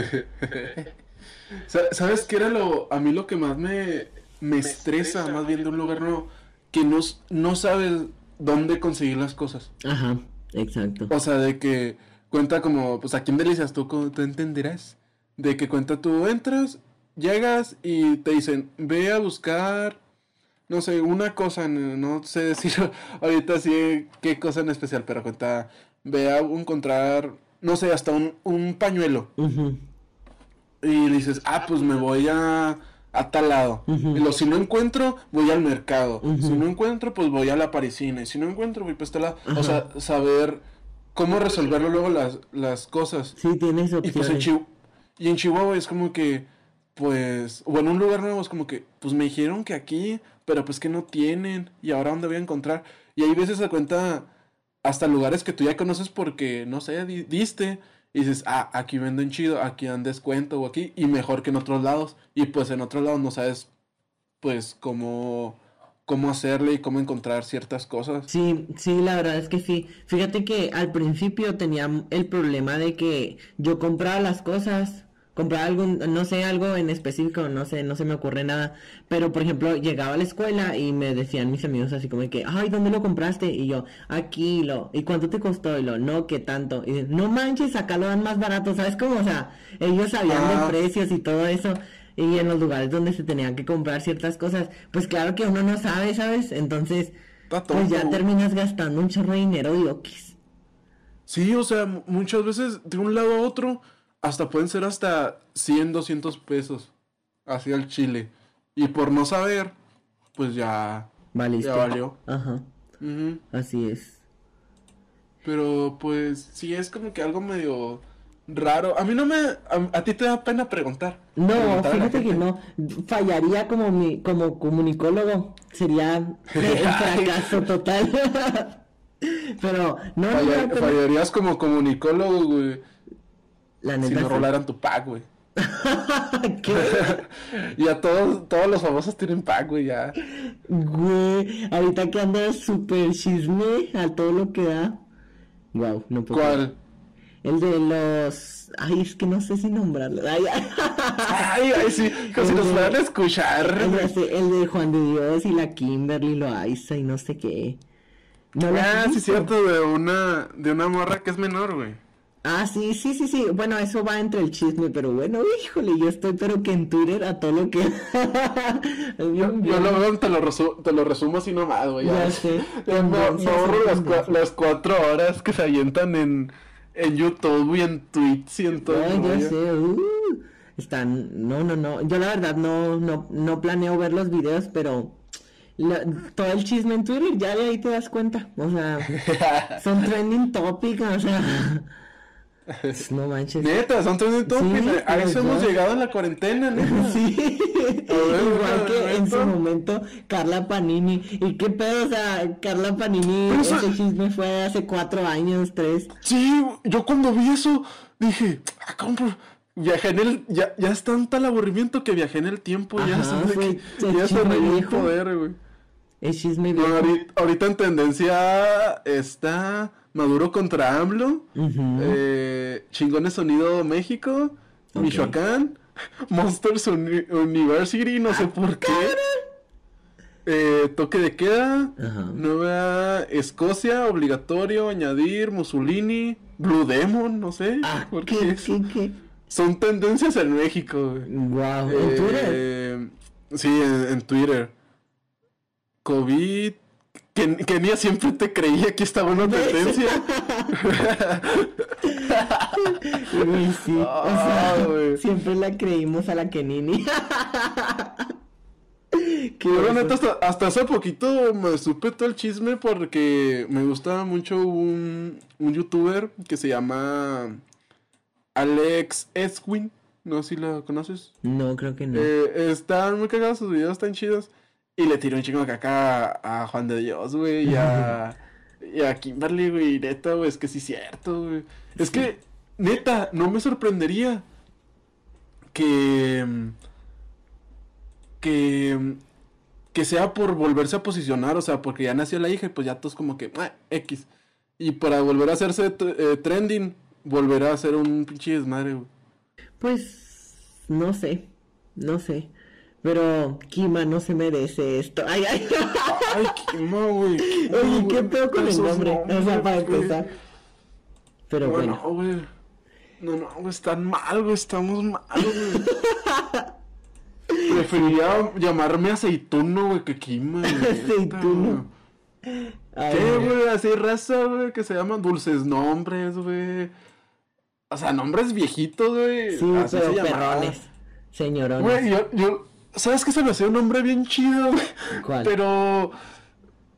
B: ¿Sabes qué era lo, a mí lo que más me, me estresa, más bien de un lugar nuevo? Que no, no sabes dónde conseguir las cosas.
A: Ajá, exacto.
B: O sea, de que cuenta como, pues aquí en Delicias tú, tú entenderás, de que cuenta tú entras, llegas y te dicen, ve a buscar, no sé, una cosa, no sé decir ahorita sí qué cosa en especial, pero cuenta, ve a encontrar, no sé, hasta un, un pañuelo. Y dices, ah, pues me voy a a tal lado. Y lo, si no encuentro, voy al mercado. Si no encuentro, pues voy a la parisina. Y si no encuentro, voy para este lado. O sea, saber cómo resolverlo luego las, las cosas.
A: Sí, tienes opciones.
B: Y pues en, Chihuahua, y en Chihuahua es como que, pues, o en un lugar nuevo es como que, pues me dijeron que aquí, pero pues que no tienen, y ahora dónde voy a encontrar. Y hay veces se cuenta hasta lugares que tú ya conoces porque, no sé, diste, y dices, ah, aquí venden chido, aquí dan descuento o aquí, y mejor que en otros lados. Y pues en otros lados no sabes, pues, cómo cómo hacerle y cómo encontrar ciertas cosas.
A: Sí, sí, la verdad es que sí. Fíjate que al principio tenía el problema de que yo compraba las cosas, compraba algún, no sé, algo en específico, no sé, no se me ocurre nada, pero por ejemplo, llegaba a la escuela y me decían mis amigos así como que, ay, ¿dónde lo compraste? Y yo, aquí lo, ¿y cuánto te costó? Y lo, no, ¿qué tanto? Y no manches, acá lo dan más barato, ¿sabes cómo? O sea, ellos sabían de ah. precios y todo eso y en los lugares donde se tenían que comprar ciertas cosas, pues claro que uno no sabe, ¿sabes? Entonces, pues ya terminas gastando un chorro de dinero de okis.
B: Sí, o sea, muchas veces de un lado a otro, hasta pueden ser hasta 100, 200 pesos hacia el chile. Y por no saber, pues ya, ya valió.
A: Ajá. Así es.
B: Pero pues sí es como que algo medio raro. A mí no me. A, ti te da pena preguntar.
A: No, fíjate que no. Fallaría como mi, como comunicólogo. Sería un fracaso total. Pero no,
B: Fallarías como comunicólogo, güey. La neta. Si no rolaran tu pack, güey. ¿Qué? ya todos, todos los famosos tienen pack, güey, ya.
A: Güey, ahorita que anda súper chisme a todo lo que da. Wow, no puedo.
B: ¿Cuál?
A: El de los. Ay, es que no sé si nombrarlo. Ay,
B: ay, ay, sí, como si nos fueran a escuchar.
A: El de Juan de Dios y la Kimberly Loaiza y no sé qué.
B: ¿No ah, sí, cierto, de una, de una morra que es menor, güey.
A: Ah, sí, sí, sí, sí. Bueno, eso va entre el chisme, pero bueno, híjole, yo estoy pero que en Twitter a todo lo que...
B: yo, lo veo, te lo, resumo, te lo resumo así nomás, güey. Ya, sé. me, ahorro las, las, cuatro horas que se avientan en, en YouTube y en Twitch y en todo.
A: ya sé. Uh, están... No, no, no. Yo la verdad no, no, no planeo ver los videos, pero todo el chisme en Twitter, ya de ahí te das cuenta. O sea, son trending topics, o sea. No manches.
B: Neta, son trending topics. a eso hemos llegado en la cuarentena, ¿no?
A: Sí. Igual que en su momento Carla Panini. ¿Y qué pedo? O sea, Carla Panini, ese chisme fue hace cuatro años, tres.
B: Sí, yo cuando vi eso dije, ah, ¿cómo? Viajé en el. Ya, ya es tanto el aburrimiento que viajé en el tiempo. ya, se, ya se el poder, güey.
A: El chisme
B: ahorita, en tendencia está Maduro contra AMLO, eh, Chingones Sonido México, Michoacán, Monsters University, no sé por qué. Eh, toque de queda, Nueva Escocia, obligatorio, añadir, Mussolini, Blue Demon, no sé.
A: Ah, ¿por qué,
B: Son tendencias en México.
A: Wow, ¿en Twitter? Eh,
B: sí, en Twitter. COVID. Kenia siempre te creía que estaba una tendencia.
A: sí, siempre la creímos a la Kenini.
B: Pero neta, hasta, hasta, hace poquito me supe todo el chisme porque me gustaba mucho un, un youtuber que se llama Alex Eswin. No sé si lo conoces.
A: No, creo que no.
B: Eh, están muy cagados sus videos, están chidos. Y le tiró un chingo de caca a, Juan de Dios, güey, y a, y a Kimberly, güey, neta, güey, es que sí es cierto, güey. Es que, neta, no me sorprendería que... que... que sea por volverse a posicionar, o sea, porque ya nació la hija y pues ya todos como que, ah, X. Y para volver a hacerse eh, trending, volverá a ser un pinche desmadre, güey.
A: Pues, no sé, no sé. Pero Kima no se merece esto. Ay, ay.
B: Ay, Kima, güey.
A: Oye, ¿qué pedo con el nombre? o sea, para empezar. Pero bueno.
B: bueno. güey. No, no, güey, están mal, güey. Estamos mal, güey. Preferiría llamarme aceituno, güey, que Kima.
A: aceituno.
B: ¿Qué, güey? Así raza, güey, que se llaman dulces nombres, güey. O sea, nombres viejitos, güey.
A: Sí, pero perrones. Señorones.
B: Güey, yo, yo, ¿Sabes qué se me hacía un nombre bien chido,
A: ¿Cuál?
B: Pero.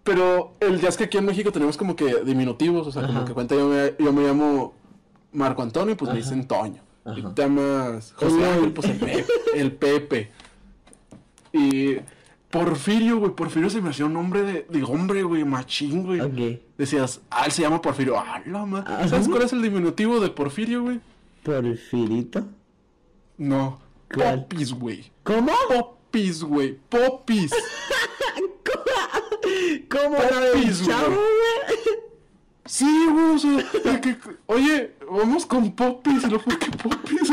B: Pero el ya es que aquí en México tenemos como que diminutivos, o sea, como que cuenta yo me, yo me llamo Marco Antonio, pues me dicen Toño. Y te llamas José Ángel, pues el Pepe, el Pepe. Y Porfirio, güey, Porfirio se me hacía un nombre de, de hombre, güey, machín, güey. Decías, ah, él se llama Porfirio. Ah, la ma... ¿Sabes cuál es el diminutivo de Porfirio, güey?
A: ¿Porfirito?
B: No. Popis, güey.
A: ¿Cómo?
B: Popis, güey. Popis.
A: ¿Cómo Popis, la güey?
B: Sí, güey, o sea, que, oye, vamos con Popis, no fue que Popis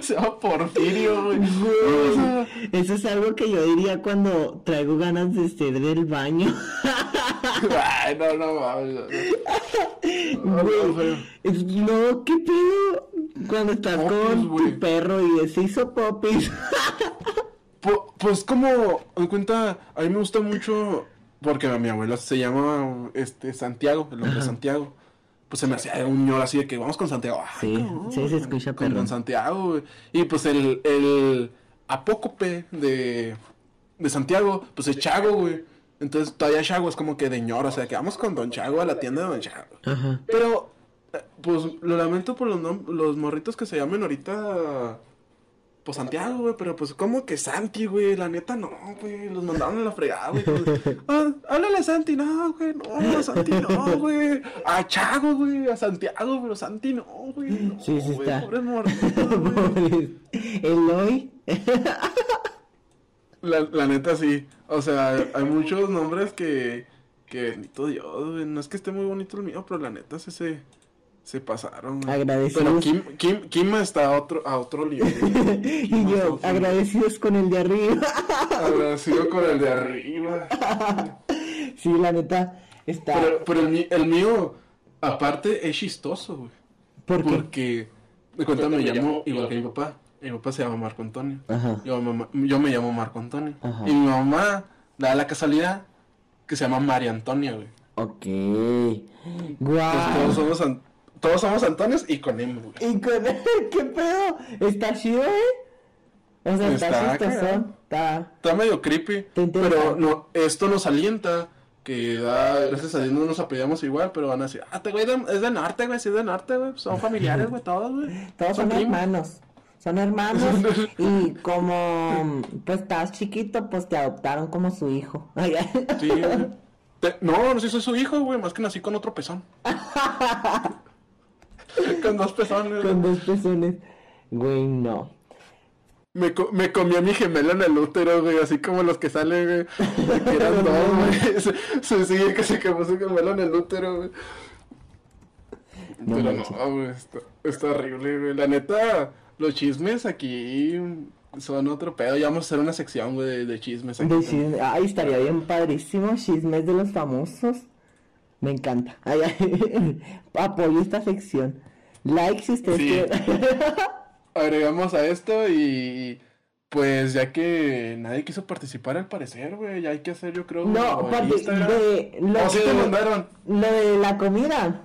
B: se llama Porfirio, güey. O
A: sea, eso es algo que yo diría cuando traigo ganas de ser del baño.
B: Ay, no, no,
A: no. No, no, ¿qué pedo? Cuando estás con tu perro y se hizo Popis.
B: pues como, en cuenta, a mí me gusta mucho porque mi abuela se llama este Santiago, el nombre de Santiago. Pues se me hacía un ñor así de que vamos con Santiago.
A: sí, sí, se escucha
B: con, con Santiago, Y pues el, el apócope de, de Santiago, pues es Chago, güey. Entonces todavía Chago es como que de ñor, o sea, que vamos con Don Chago a la tienda de Don Chago.
A: Ajá.
B: Pero, pues lo lamento por los, los morritos que se llamen ahorita pues Santiago, güey, pero pues como que Santi, güey, la neta no, güey, los mandaron a la fregada, güey. ah, háblale a Santi, no, güey, no, Santi no, güey. A Chago, güey, a Santiago, pero Santi no, güey. No,
A: sí, sí está.
B: Pobres morritos,
A: Eloy.
B: la, la neta sí, o sea, hay muchos nombres que, que bendito Dios, güey, no es que esté muy bonito el mío, pero la neta es ese se pasaron.
A: Agradecidos.
B: Pero Kim, Kim, está a otro, a otro nivel.
A: y yo, agradecidos con el de arriba.
B: Agradecido con el de arriba.
A: sí, la neta, está...
B: Pero, pero el, el, mío, aparte, es chistoso, güey.
A: ¿Por qué?
B: Porque, de cuenta, me llamo igual que mi papá. Mi papá se llama Marco Antonio.
A: Ajá.
B: Yo, me- yo me llamo Marco Antonio.
A: Ajá.
B: Y mi mamá da la casualidad que se llama María Antonia, güey.
A: Ok.
B: Entonces, todos
A: Guau.
B: somos, todos somos Antonios y con M, güey.
A: ¿Y con qué pedo? ¿Está chido, eh? O sea, está,
B: Está.
A: Está.
B: Está medio creepy. Pero no, esto nos alienta. Que ah, gracias a Dios no nos apellidamos igual, pero van a decir, ah, este güey es de norte, güey, sí es de norte, güey. Son familiares, güey, todos, güey.
A: Todos son
B: primos".
A: hermanos. Son hermanos. y como pues estás chiquito, pues te adoptaron como su hijo.
B: Sí, güey. Te- No, no, sí soy su hijo, güey, más que nací con otro pezón. con dos pezones.
A: Con dos pezones. Güey, no.
B: Me, co- me comí a mi gemelo en el útero, güey, así como los que salen, güey. Que eran dos, güey. Se, se sigue que se quemó su gemelo en el útero, güey.
A: No
B: Pero
A: manches.
B: no, güey, está, está horrible, güey. La neta, los chismes aquí son otro pedo. Ya vamos a hacer una sección, güey, de, de chismes aquí.
A: De Ay, estaría bien padrísimo. Chismes de los famosos. Me encanta. Ay, ay. Apoyo esta sección. Like si ustedes
B: Sí. Agregamos a esto y... Pues ya que nadie quiso participar al parecer, güey, ya hay que hacer yo creo
A: No, parte de lo,
B: ¿O sí
A: que-
B: le mandaron?
A: lo de la comida.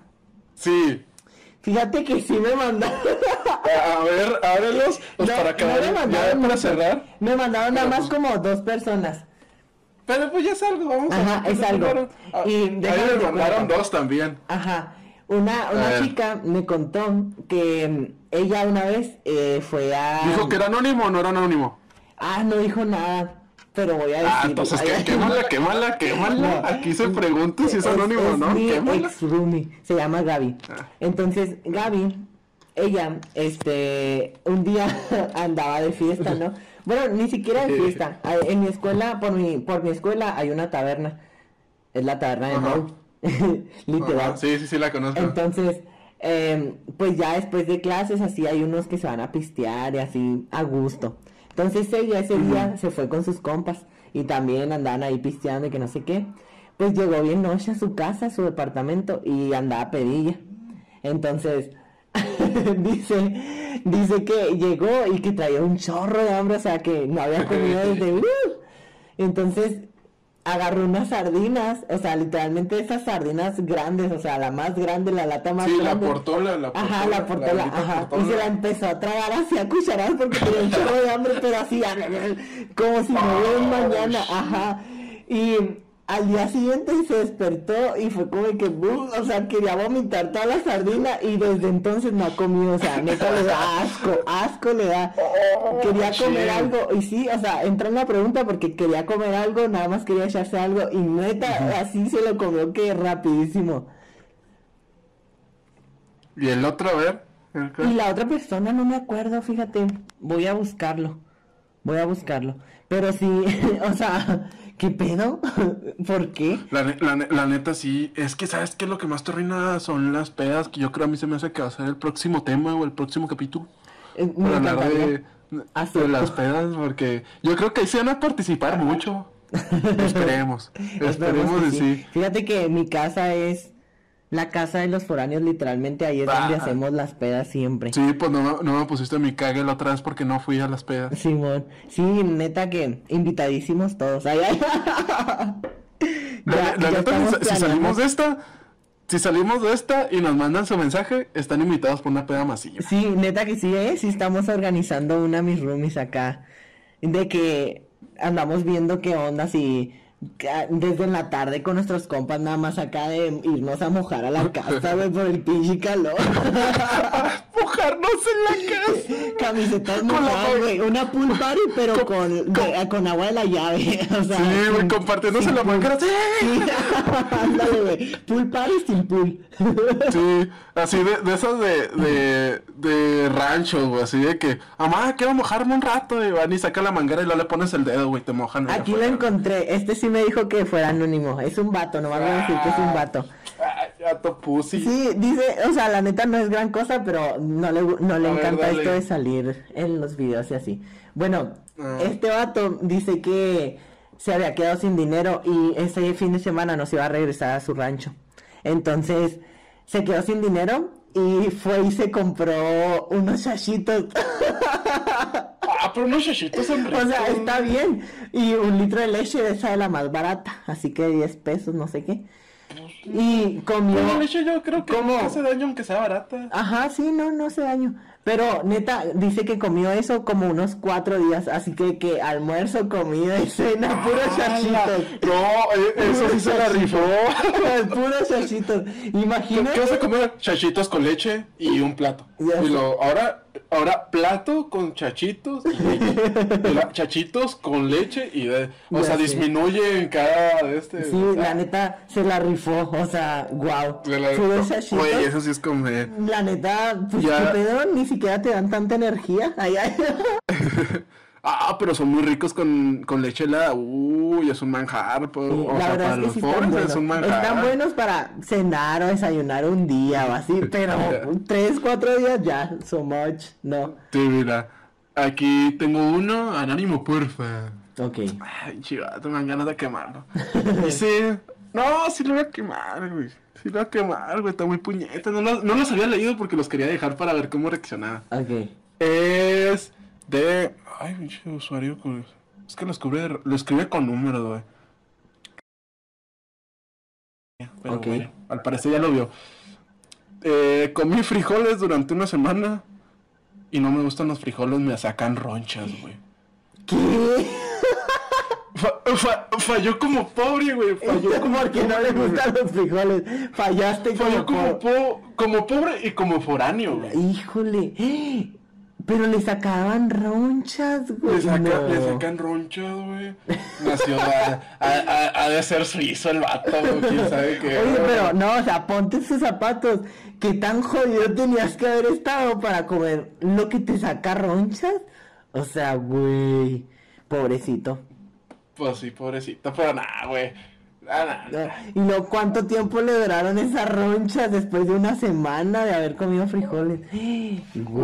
B: Sí.
A: Fíjate que sí me mandaron.
B: A, ver, ábrelos, pues
A: No,
B: para
A: no
B: acabar,
A: me
B: ya
A: mandaron
B: para cerrar.
A: Me mandaron nada más
B: pues,
A: como dos personas.
B: Pero pues ya es algo, vamos a
A: Ajá,
B: ver qué
A: es algo. Y
B: ahí me mandaron dos también.
A: Ajá. Una,
B: A
A: una chica me contó que mm, ella una vez eh, fue a...
B: ¿Dijo que era anónimo o no era anónimo?
A: Ah, no dijo nada, pero voy a decir...
B: Ah, entonces
A: Ay,
B: que,
A: ay,
B: quémala, quémala, quémala.
A: No.
B: Aquí se pregunta si es anónimo o no.
A: mi ex roomie, se llama Gaby.
B: Ah.
A: Entonces, Gaby, ella, este, un día andaba de fiesta, ¿no? Bueno, ni siquiera de fiesta. En mi escuela, por mi, por mi escuela hay una taberna. Es la taberna de. Mau. Literal.
B: Ajá, Sí, sí, sí la conozco.
A: Entonces, em, pues ya después de clases, así hay unos que se van a pistear y así a gusto. Entonces ella ese día se fue con sus compas y también andaban ahí pisteando y que no sé qué. Pues llegó bien noche a su casa, a su departamento y andaba pedilla. Entonces, dice, dice que llegó y que traía un chorro de hambre, o sea que no había comido desde... ¡uh! Entonces agarró unas sardinas, o sea, literalmente esas sardinas grandes, o sea, la más grande, la lata más
B: Sí, la
A: grande.
B: portola, la portola.
A: Ajá, la portola,
B: bendita
A: ajá.
B: portola.
A: Y se la empezó a tragar así a cucharadas porque tenía un chorro de hambre, pero así, como si no hubiera un mañana, ajá. Y al día siguiente se despertó y fue como que, o sea, quería vomitar toda la sardina y desde entonces no ha comido, o sea, neta le da asco, asco le da. Quería comer algo y sí, o sea, entró en la pregunta porque quería comer algo, nada más quería echarse algo y neta, así se lo comió que rapidísimo.
B: Y el otro, a ver.
A: Y la otra persona no me acuerdo, fíjate, voy a buscarlo, voy a buscarlo. Pero sí, o sea, ¿qué pedo? ¿Por qué?
B: La, la la neta sí, es que sabes que lo que más te arruina son las pedas, que yo creo a mí se me hace que va a ser el próximo tema o el próximo capítulo.
A: Eh, Me
B: Para hablar
A: encantaría.
B: de, de las pedas, porque yo creo que ahí se van a participar mucho. Esperemos, esperemos
A: que
B: de sí.
A: Fíjate que mi casa es la casa de los foráneos, literalmente ahí es donde hacemos las pedas siempre.
B: Sí, pues no, me- no me pusiste mi cague la otra vez porque no fui a las pedas.
A: Simón, sí, neta que invitadísimos todos. Ay, ay.
B: La,
A: Ya-
B: la
A: ya
B: neta, si, salimos de esta, si salimos de esta y nos mandan su mensaje, están invitados por una peda masilla.
A: Sí, neta que sí, ¿eh? Sí estamos organizando una mis roomies acá. De que andamos viendo qué onda si desde la tarde con nuestros compas nada más acá de irnos a mojar a la casa, güey, por el pinche calor.
B: Mojarnos en la casa.
A: Camisetas mojadas, güey. Una pool party, pero con, de- con agua de la llave. O sea,
B: Sí, güey, compartiéndose la manguera. Sí.
A: Ándale, güey. Pool party sin pool.
B: Sí, así de, de esas de, de, de rancho, güey, así de que, mamá, quiero mojarme un rato, y van y saca la manguera y luego le pones el dedo, güey, te mojan.
A: Aquí lo encontré. Este sí me dijo que fuera anónimo. Es un vato, no voy a decir que es un vato.
B: Ay, gato pussy.
A: Sí, dice, o sea, la neta no es gran cosa, pero no le, no le
B: A
A: encanta esto de salir en los videos y así. Bueno,
B: Ah.
A: este vato dice que se había quedado sin dinero y ese fin de semana no se iba a regresar a su rancho. Entonces, se quedó sin dinero y fue y se compró unos chachitos.
B: Ah, pero unos chachitos son
A: O sea, está bien. Y un litro de leche de esa de la más barata. Así que 10 pesos, no sé qué. Y comió.
B: Pero leche yo creo que
A: ¿Cómo?
B: no hace daño aunque sea barata.
A: Ajá, sí, no, no hace daño. Pero neta, dice que comió eso como unos cuatro días. Así que que almuerzo, comida y cena, puros chachitos.
B: No, eh, eso sí se la rifó.
A: puros chachitos.
B: ¿Qué
A: Imagínate.
B: vas a comer? Chachitos con leche y un plato. Y lo, ahora, ahora plato con chachitos y chachitos con leche y de, o
A: Ya
B: sea,
A: sé.
B: disminuye en cada de este.
A: Sí, la neta se la rifó. O sea, wow.
B: de la-
A: chachitos.
B: Güey, eso sí es comer.
A: La neta, pues
B: Ya.
A: pedo, ni siquiera te dan tanta energía. Ay, ay.
B: Ah, pero son muy ricos con, con leche helada. Uy, es un manjar. pues, o
A: la
B: sea,
A: verdad
B: para
A: es que
B: los
A: sí están buenos.
B: es un manjar.
A: Están buenos para cenar o desayunar un día o así, pero tres, cuatro días ya, so much, no.
B: Sí, mira. Aquí tengo uno, anónimo, porfa.
A: Ok.
B: Ay, chivato, me dan ganas de quemarlo. Dice, no, sí lo voy a quemar, güey. Sí lo voy a quemar, güey, está muy puñeta. No, los- no los había leído porque los quería dejar para ver cómo reaccionaba.
A: Ok.
B: Es de... Ay, pinche usuario, pues, es que lo escribe, lo escribe con números, güey. Pero
A: Ok.
B: bueno, al parecer ya lo vio. Eh, comí frijoles durante una semana y no me gustan los frijoles, me sacan ronchas, güey.
A: ¿Qué?
B: Fa- fa- falló como pobre, güey. Falló como
A: Porque no le gustan los frijoles. Fallaste
B: Falló
A: como,
B: como, po- como pobre y como foráneo, güey.
A: Híjole. Pero le sacaban ronchas, güey.
B: Le, saca-
A: No.
B: le sacan ronchas, güey. Nació a, a, a- ha de ser suizo el vato, güey. Quién sabe qué.
A: Oye,
B: güey.
A: pero no, o sea, ponte sus zapatos. ¿Qué tan jodido tenías que haber estado para comer lo que te saca ronchas? O sea, güey. Pobrecito.
B: Pues sí, pobrecito, pero nada, güey. Nada.
A: ¿Y no cuánto tiempo le duraron esas ronchas después de una semana de haber comido frijoles?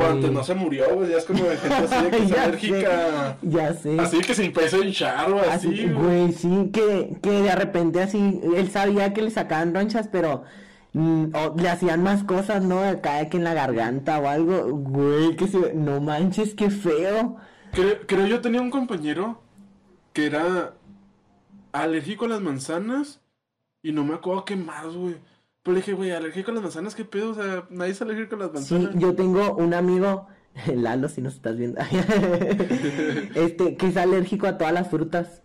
B: Antes no se murió, güey. Ya es como de gente así de que es
A: Ya
B: alérgica.
A: sé, ya sé.
B: Así que se empezó a hinchar o así, güey.
A: güey, sí, que, que de repente así, él sabía que le sacaban ronchas, pero mm, o le hacían más cosas, ¿no? Acá que en la garganta o algo, güey, que se, no manches, qué feo.
B: Creo, creo yo tenía un compañero que era alérgico a las manzanas y no me acuerdo qué más, güey. Pero le dije, güey, alérgico a las manzanas, ¿qué pedo? O sea, nadie es alérgico a las
A: Sí,
B: manzanas.
A: yo tengo un amigo, Lalo, si nos estás viendo, este, que es alérgico a todas las frutas.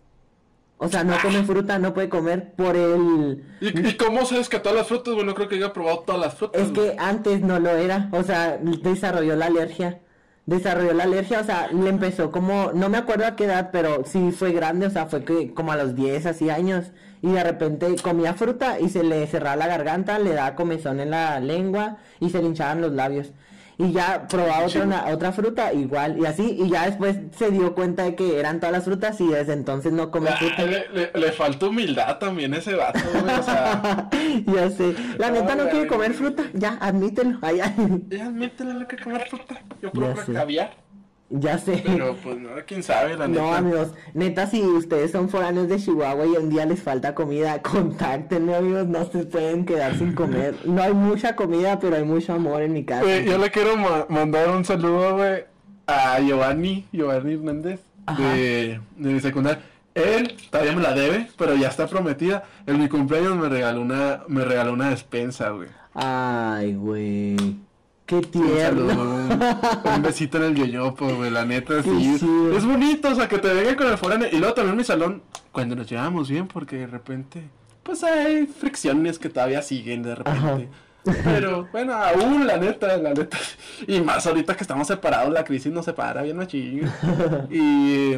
A: O sea, no come fruta, no puede comer por el...
B: ¿Y, y cómo sabes que a todas las frutas, güey? No creo que haya probado todas las frutas.
A: Es
B: güey.
A: que antes no lo era, o sea, desarrolló la alergia. Desarrolló la alergia, o sea, le empezó como, no me acuerdo a qué edad, pero sí fue grande, o sea, fue que como a los 10, así años, y de repente comía fruta y se le cerraba la garganta, le daba comezón en la lengua y se le hinchaban los labios. Y ya probaba otra, una- otra fruta igual, y así, y ya después se dio cuenta de que eran todas las frutas y desde entonces no come
B: Ah,
A: fruta.
B: le, le, le falta humildad también ese vato, güey. O sea,
A: ya sé, la neta no quiere comer fruta, ya, admítelo, ay.
B: ya métele lo que comer fruta. Yo pruebo caviar.
A: Ya sé.
B: Pero pues no, quién sabe, la
A: No,
B: neta.
A: amigos, neta, si ustedes son foráneos de Chihuahua y un día les falta comida, contáctenme, amigos, no se pueden quedar sin comer. No hay mucha comida, pero hay mucho amor en mi casa.
B: Yo le quiero ma- mandar un saludo, güey, a Giovanni, Giovanni Hernández,
A: Ajá.
B: de, de mi secundaria. Él todavía me la debe, pero ya está prometida. En mi cumpleaños me regaló una, me regaló una despensa, güey.
A: Ay, güey, qué
B: Un
A: tierno.
B: saludo, un, un besito en el yoyopo, güey, la neta, sí. Es bonito, o sea, que te vengan con el foráneo. Y luego también mi salón, cuando nos llevamos bien, porque de repente, pues hay fricciones que todavía siguen de repente. Pero bueno, aún la neta, la neta. Y más ahorita que estamos separados, la crisis nos separa bien machín. Y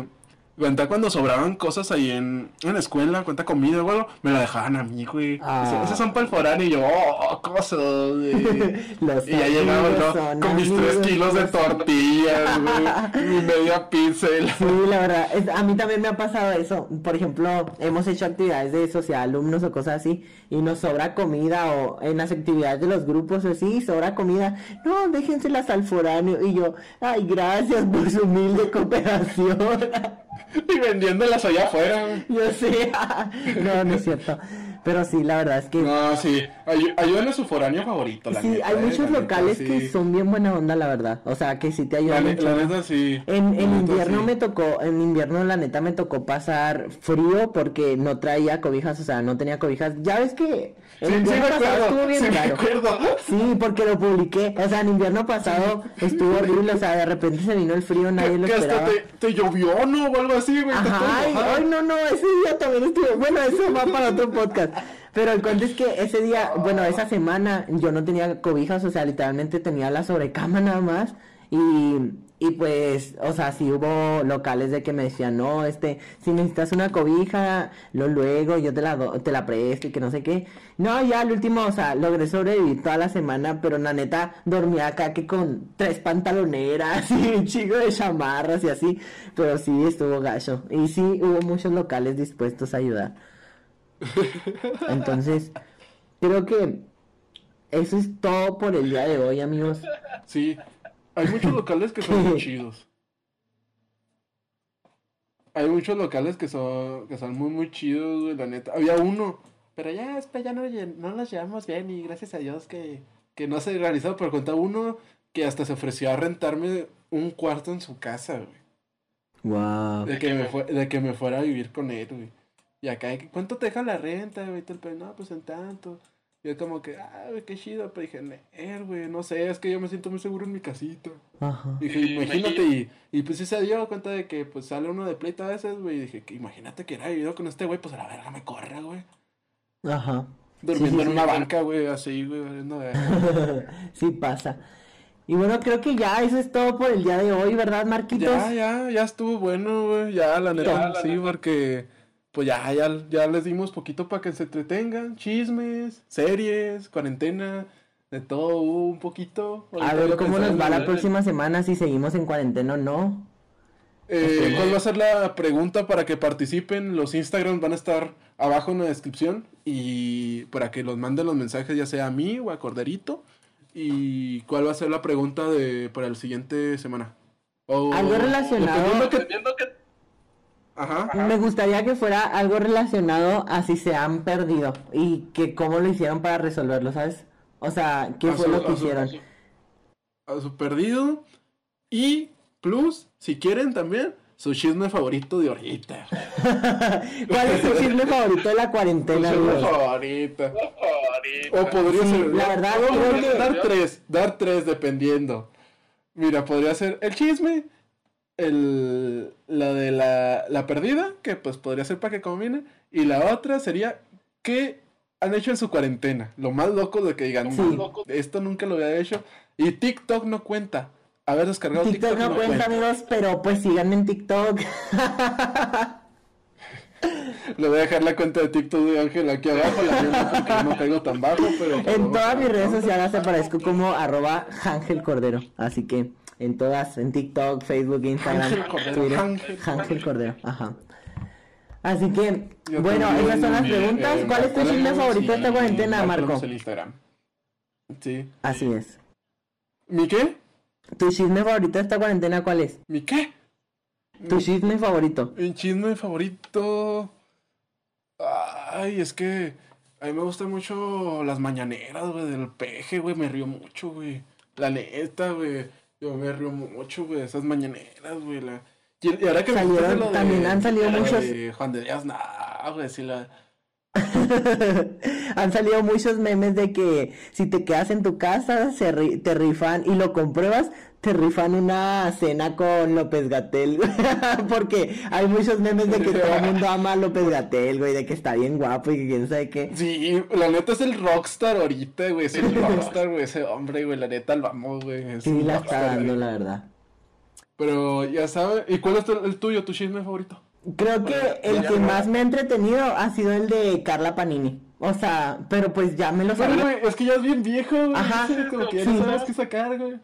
B: cuenta cuando sobraban cosas ahí en, en la escuela, cuenta comida o algo, me la dejaban a mí, güey.
A: Ah.
B: Esas son para el foráneo y yo, oh, cosas. Y ya llegaba
A: son
B: con mis tres kilos de tortillas, güey, mi media pizza. y la-
A: Sí, la verdad, es- a mí también me ha pasado eso. Por ejemplo, hemos hecho actividades de social alumnos o cosas así y nos sobra comida o en las actividades de los grupos o así, sobra comida. No, déjenselas al foráneo. Y yo, ay, gracias por su humilde cooperación.
B: Y vendiéndolas allá afuera,
A: yo sé, no, no es cierto. Pero sí, la verdad es que
B: No, sí. Ay- Ayudan a su foráneo favorito, la
A: Sí,
B: neta,
A: hay
B: eh,
A: muchos
B: neta,
A: locales
B: sí.
A: que son bien buena onda, la verdad. O sea, que sí te ayudan mucho.
B: la neta, sí.
A: En, en
B: neta,
A: invierno
B: sí.
A: me tocó, en invierno la neta me tocó pasar frío porque no traía cobijas, o sea, no tenía cobijas. Ya ves que el
B: Sí, sí
A: invierno
B: me
A: pasado
B: acuerdo,
A: estuvo bien
B: sí
A: raro. Sí, porque lo publiqué. O sea, en invierno pasado estuvo horrible, o sea, de repente se vino el frío, nadie lo
B: Que hasta
A: esperaba.
B: te, te llovió, ¿no? O algo así, güey.
A: Ajá, ay, ay, no, no, ese día también estuvo. Bueno, eso va para otro podcast. Pero el cuento es que ese día, bueno, esa semana yo no tenía cobijas, o sea, literalmente tenía la sobrecama nada más. Y, y pues, o sea, sí hubo locales de que me decían, no, este, si necesitas una cobija, lo luego, yo te la, do- te la presto y que no sé qué. No, ya al último, o sea, logré sobrevivir toda la semana, pero la neta dormía acá que con tres pantaloneras y un chico de chamarras y así. Pero sí estuvo gacho. Y sí hubo muchos locales dispuestos a ayudar. Entonces, creo que eso es todo por el día de hoy, amigos.
B: Sí, hay muchos locales que son muy chidos. Hay muchos locales que son, que son muy, muy chidos, güey, la neta. Había uno, pero ya, ya no, no los llevamos bien y gracias a Dios que, que no se organizó, pero contaba uno que hasta se ofreció a rentarme un cuarto en su casa, güey.
A: Wow.
B: De que me, fue, de que me fuera a vivir con él, güey. Y acá, ¿cuánto te deja la renta, güey? No, pues en tanto. Y yo como que, ah, güey, qué chido. Pero dije, "Ner, güey, no sé, es que yo me siento muy seguro en mi casita.
A: Ajá.
B: Dije, imagínate, y, y pues sí se dio cuenta de que pues sale uno de pleito a veces, güey. Y dije, que imagínate que era vivido con este güey, pues a la verga me corre, güey.
A: Ajá.
B: Durmiendo
A: sí,
B: en
A: sí.
B: una banca, güey, así, güey, valiendo verga.
A: sí pasa. Y bueno, creo que ya eso es todo por el día de hoy, ¿verdad, Marquitos?
B: Ya, ya, ya estuvo bueno, güey. Ya, la neta, sí, porque pues ya, ya, ya les dimos poquito para que se entretengan. Chismes, series, cuarentena, de todo un poquito.
A: A ver cómo nos va la
B: ¿verdad?
A: próxima semana si seguimos en cuarentena o no.
B: Eh, ¿Cuál va a ser la pregunta para que participen? Los Instagrams van a estar abajo en la descripción y para que los manden los mensajes ya sea a mí o a Corderito. ¿Y cuál va a ser la pregunta de para el siguiente semana? O-
A: Algo relacionado-
B: dependiendo que- Ajá.
A: Me gustaría que fuera algo relacionado a si se han perdido y que cómo lo hicieron para resolverlo, ¿sabes? O sea, ¿qué
B: A
A: fue
B: su-
A: lo que
B: a su-
A: hicieron?
B: A su perdido. Y plus, si quieren también, su chisme favorito de ahorita.
A: ¿Cuál es su chisme favorito de la
B: Su
A: cuarentena,
B: chisme favorito. O podría
A: Sí,
B: ser.
A: la verdad,
B: no, dar tres, dar tres dependiendo. Mira, podría ser el chisme, el, la de la, la perdida, que pues podría ser para que combine, y la otra sería qué han hecho en su cuarentena. Lo más loco de que digan,
A: Sí.
B: "Más loco, esto nunca lo había hecho. Y TikTok no cuenta. Haber descargado
A: TikTok no cuenta, amigos, pero pues síganme en TikTok.
B: Le voy a dejar la cuenta de TikTok de Ángel aquí abajo, la no, porque no caigo tan bajo, pero...
A: En todas mis redes sociales aparezco como arroba Ángel Cordero. Así que en todas, en TikTok, Facebook, Instagram,
B: Ángel Cordero,
A: Twitter,
B: Ángel
A: Ángel Cordero. Ajá. Así que,
B: Yo
A: bueno, esas son las
B: mi-
A: preguntas.
B: eh,
A: ¿Cuál es tu chisme favorito de esta cuarentena,
B: Marco en Instagram. Sí.
A: Así es.
B: ¿Mi qué?
A: ¿Tu chisme favorito de esta cuarentena cuál es?
B: ¿Mi qué?
A: Tu chisme favorito.
B: Mi chisme favorito... Ay, es que... A mí me gustan mucho las mañaneras, güey, del peje, güey, me río mucho, güey. La neta, güey. Yo me río mucho, güey, esas mañaneras, güey. La... Y, ahora que me
A: Salieron-
B: lo de-
A: también han salido muchos-
B: de Juan de Díaz, nah, güey, sí la...
A: Han salido muchos memes de que si te quedas en tu casa, se ri- te rifan y lo compruebas, te rifan una cena con López Gatel. Porque hay muchos memes de que todo el mundo ama a López Gatel, güey, de que está bien guapo y que quién sabe qué.
B: Sí, la neta es el rockstar ahorita, güey. Es el rockstar, güey. Ese hombre, güey. La neta lo amo, güey.
A: Sí, la está dando, la verdad.
B: Pero ya sabes. ¿Y cuál es tu- el tuyo, tu chisme favorito?
A: Creo que el que más me ha entretenido ha sido el de Carla Panini. O sea, pero pues ya me lo sabía.
B: es que ya es bien viejo, güey.
A: Ajá.
B: Como que ya
A: Sí.
B: no sabes qué sacar, güey.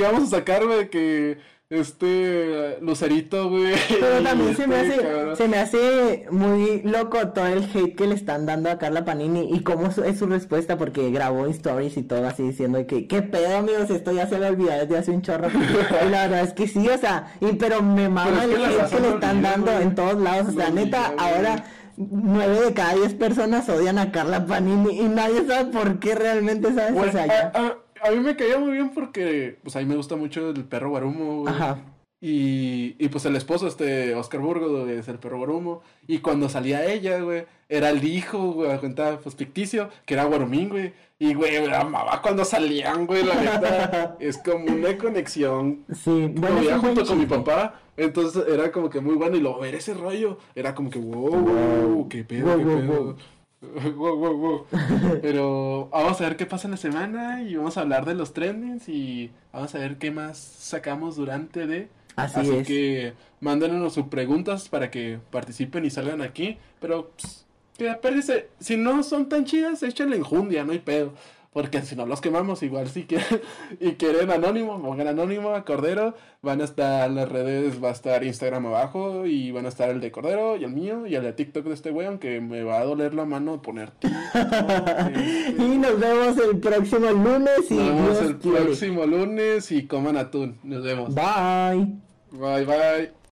B: ¿Qué vamos a sacar, güey? Que este Lucerito, güey.
A: Pero también se me
B: este
A: hace,
B: cabrón.
A: se me hace muy loco todo el hate que le están dando a Carla Panini y cómo es su respuesta porque grabó stories y todo así diciendo que qué pedo amigos, esto ya se me olvidó desde hace un chorro. y la verdad es que sí, o sea, y pero me mama
B: Pero
A: el
B: que
A: hate que le están dando
B: güey.
A: en todos lados, o sea, neta, ahora nueve de cada diez personas odian a Carla Panini y nadie sabe por qué realmente, ¿sabes?
B: Bueno,
A: o sea, ya-
B: a, a- a mí me caía muy bien porque, pues a mí me gusta mucho el perro Guarumo, güey.
A: Ajá.
B: Y, y pues el esposo, este, Oscar Burgos, güey, es el perro Guarumo. Y cuando salía ella, güey, era el hijo, güey, a cuenta, pues ficticio, que era Guarumín, güey. Y, güey, me amaba cuando salían, güey, la neta. es como una conexión.
A: Sí,
B: Lo
A: bueno,
B: veía
A: buen
B: junto con mi papá. Entonces era como que muy bueno. Y luego ver ese rollo, era como que, wow, wow, qué pedo,
A: Wow,
B: qué
A: wow,
B: pedo. Wow, wow, wow. Pero vamos a ver qué pasa en la semana y vamos a hablar de los trendings y vamos a ver qué más sacamos durante de.
A: Así,
B: Así
A: es.
B: que mándenos sus preguntas para que participen y salgan aquí. Pero, pues, que si no son tan chidas, échenle enjundia, no hay pedo. Porque si no los quemamos, igual si quieren y quieren anónimo, pongan anónimo a Cordero. Van a estar las redes, va a estar Instagram abajo y van a estar el de Cordero y el mío y el de TikTok de este güey, aunque me va a doler la mano poner este.
A: Y nos vemos el próximo lunes y
B: Nos vemos
A: Dios
B: el
A: quiere.
B: próximo lunes y coman atún. Nos vemos.
A: Bye.
B: Bye bye.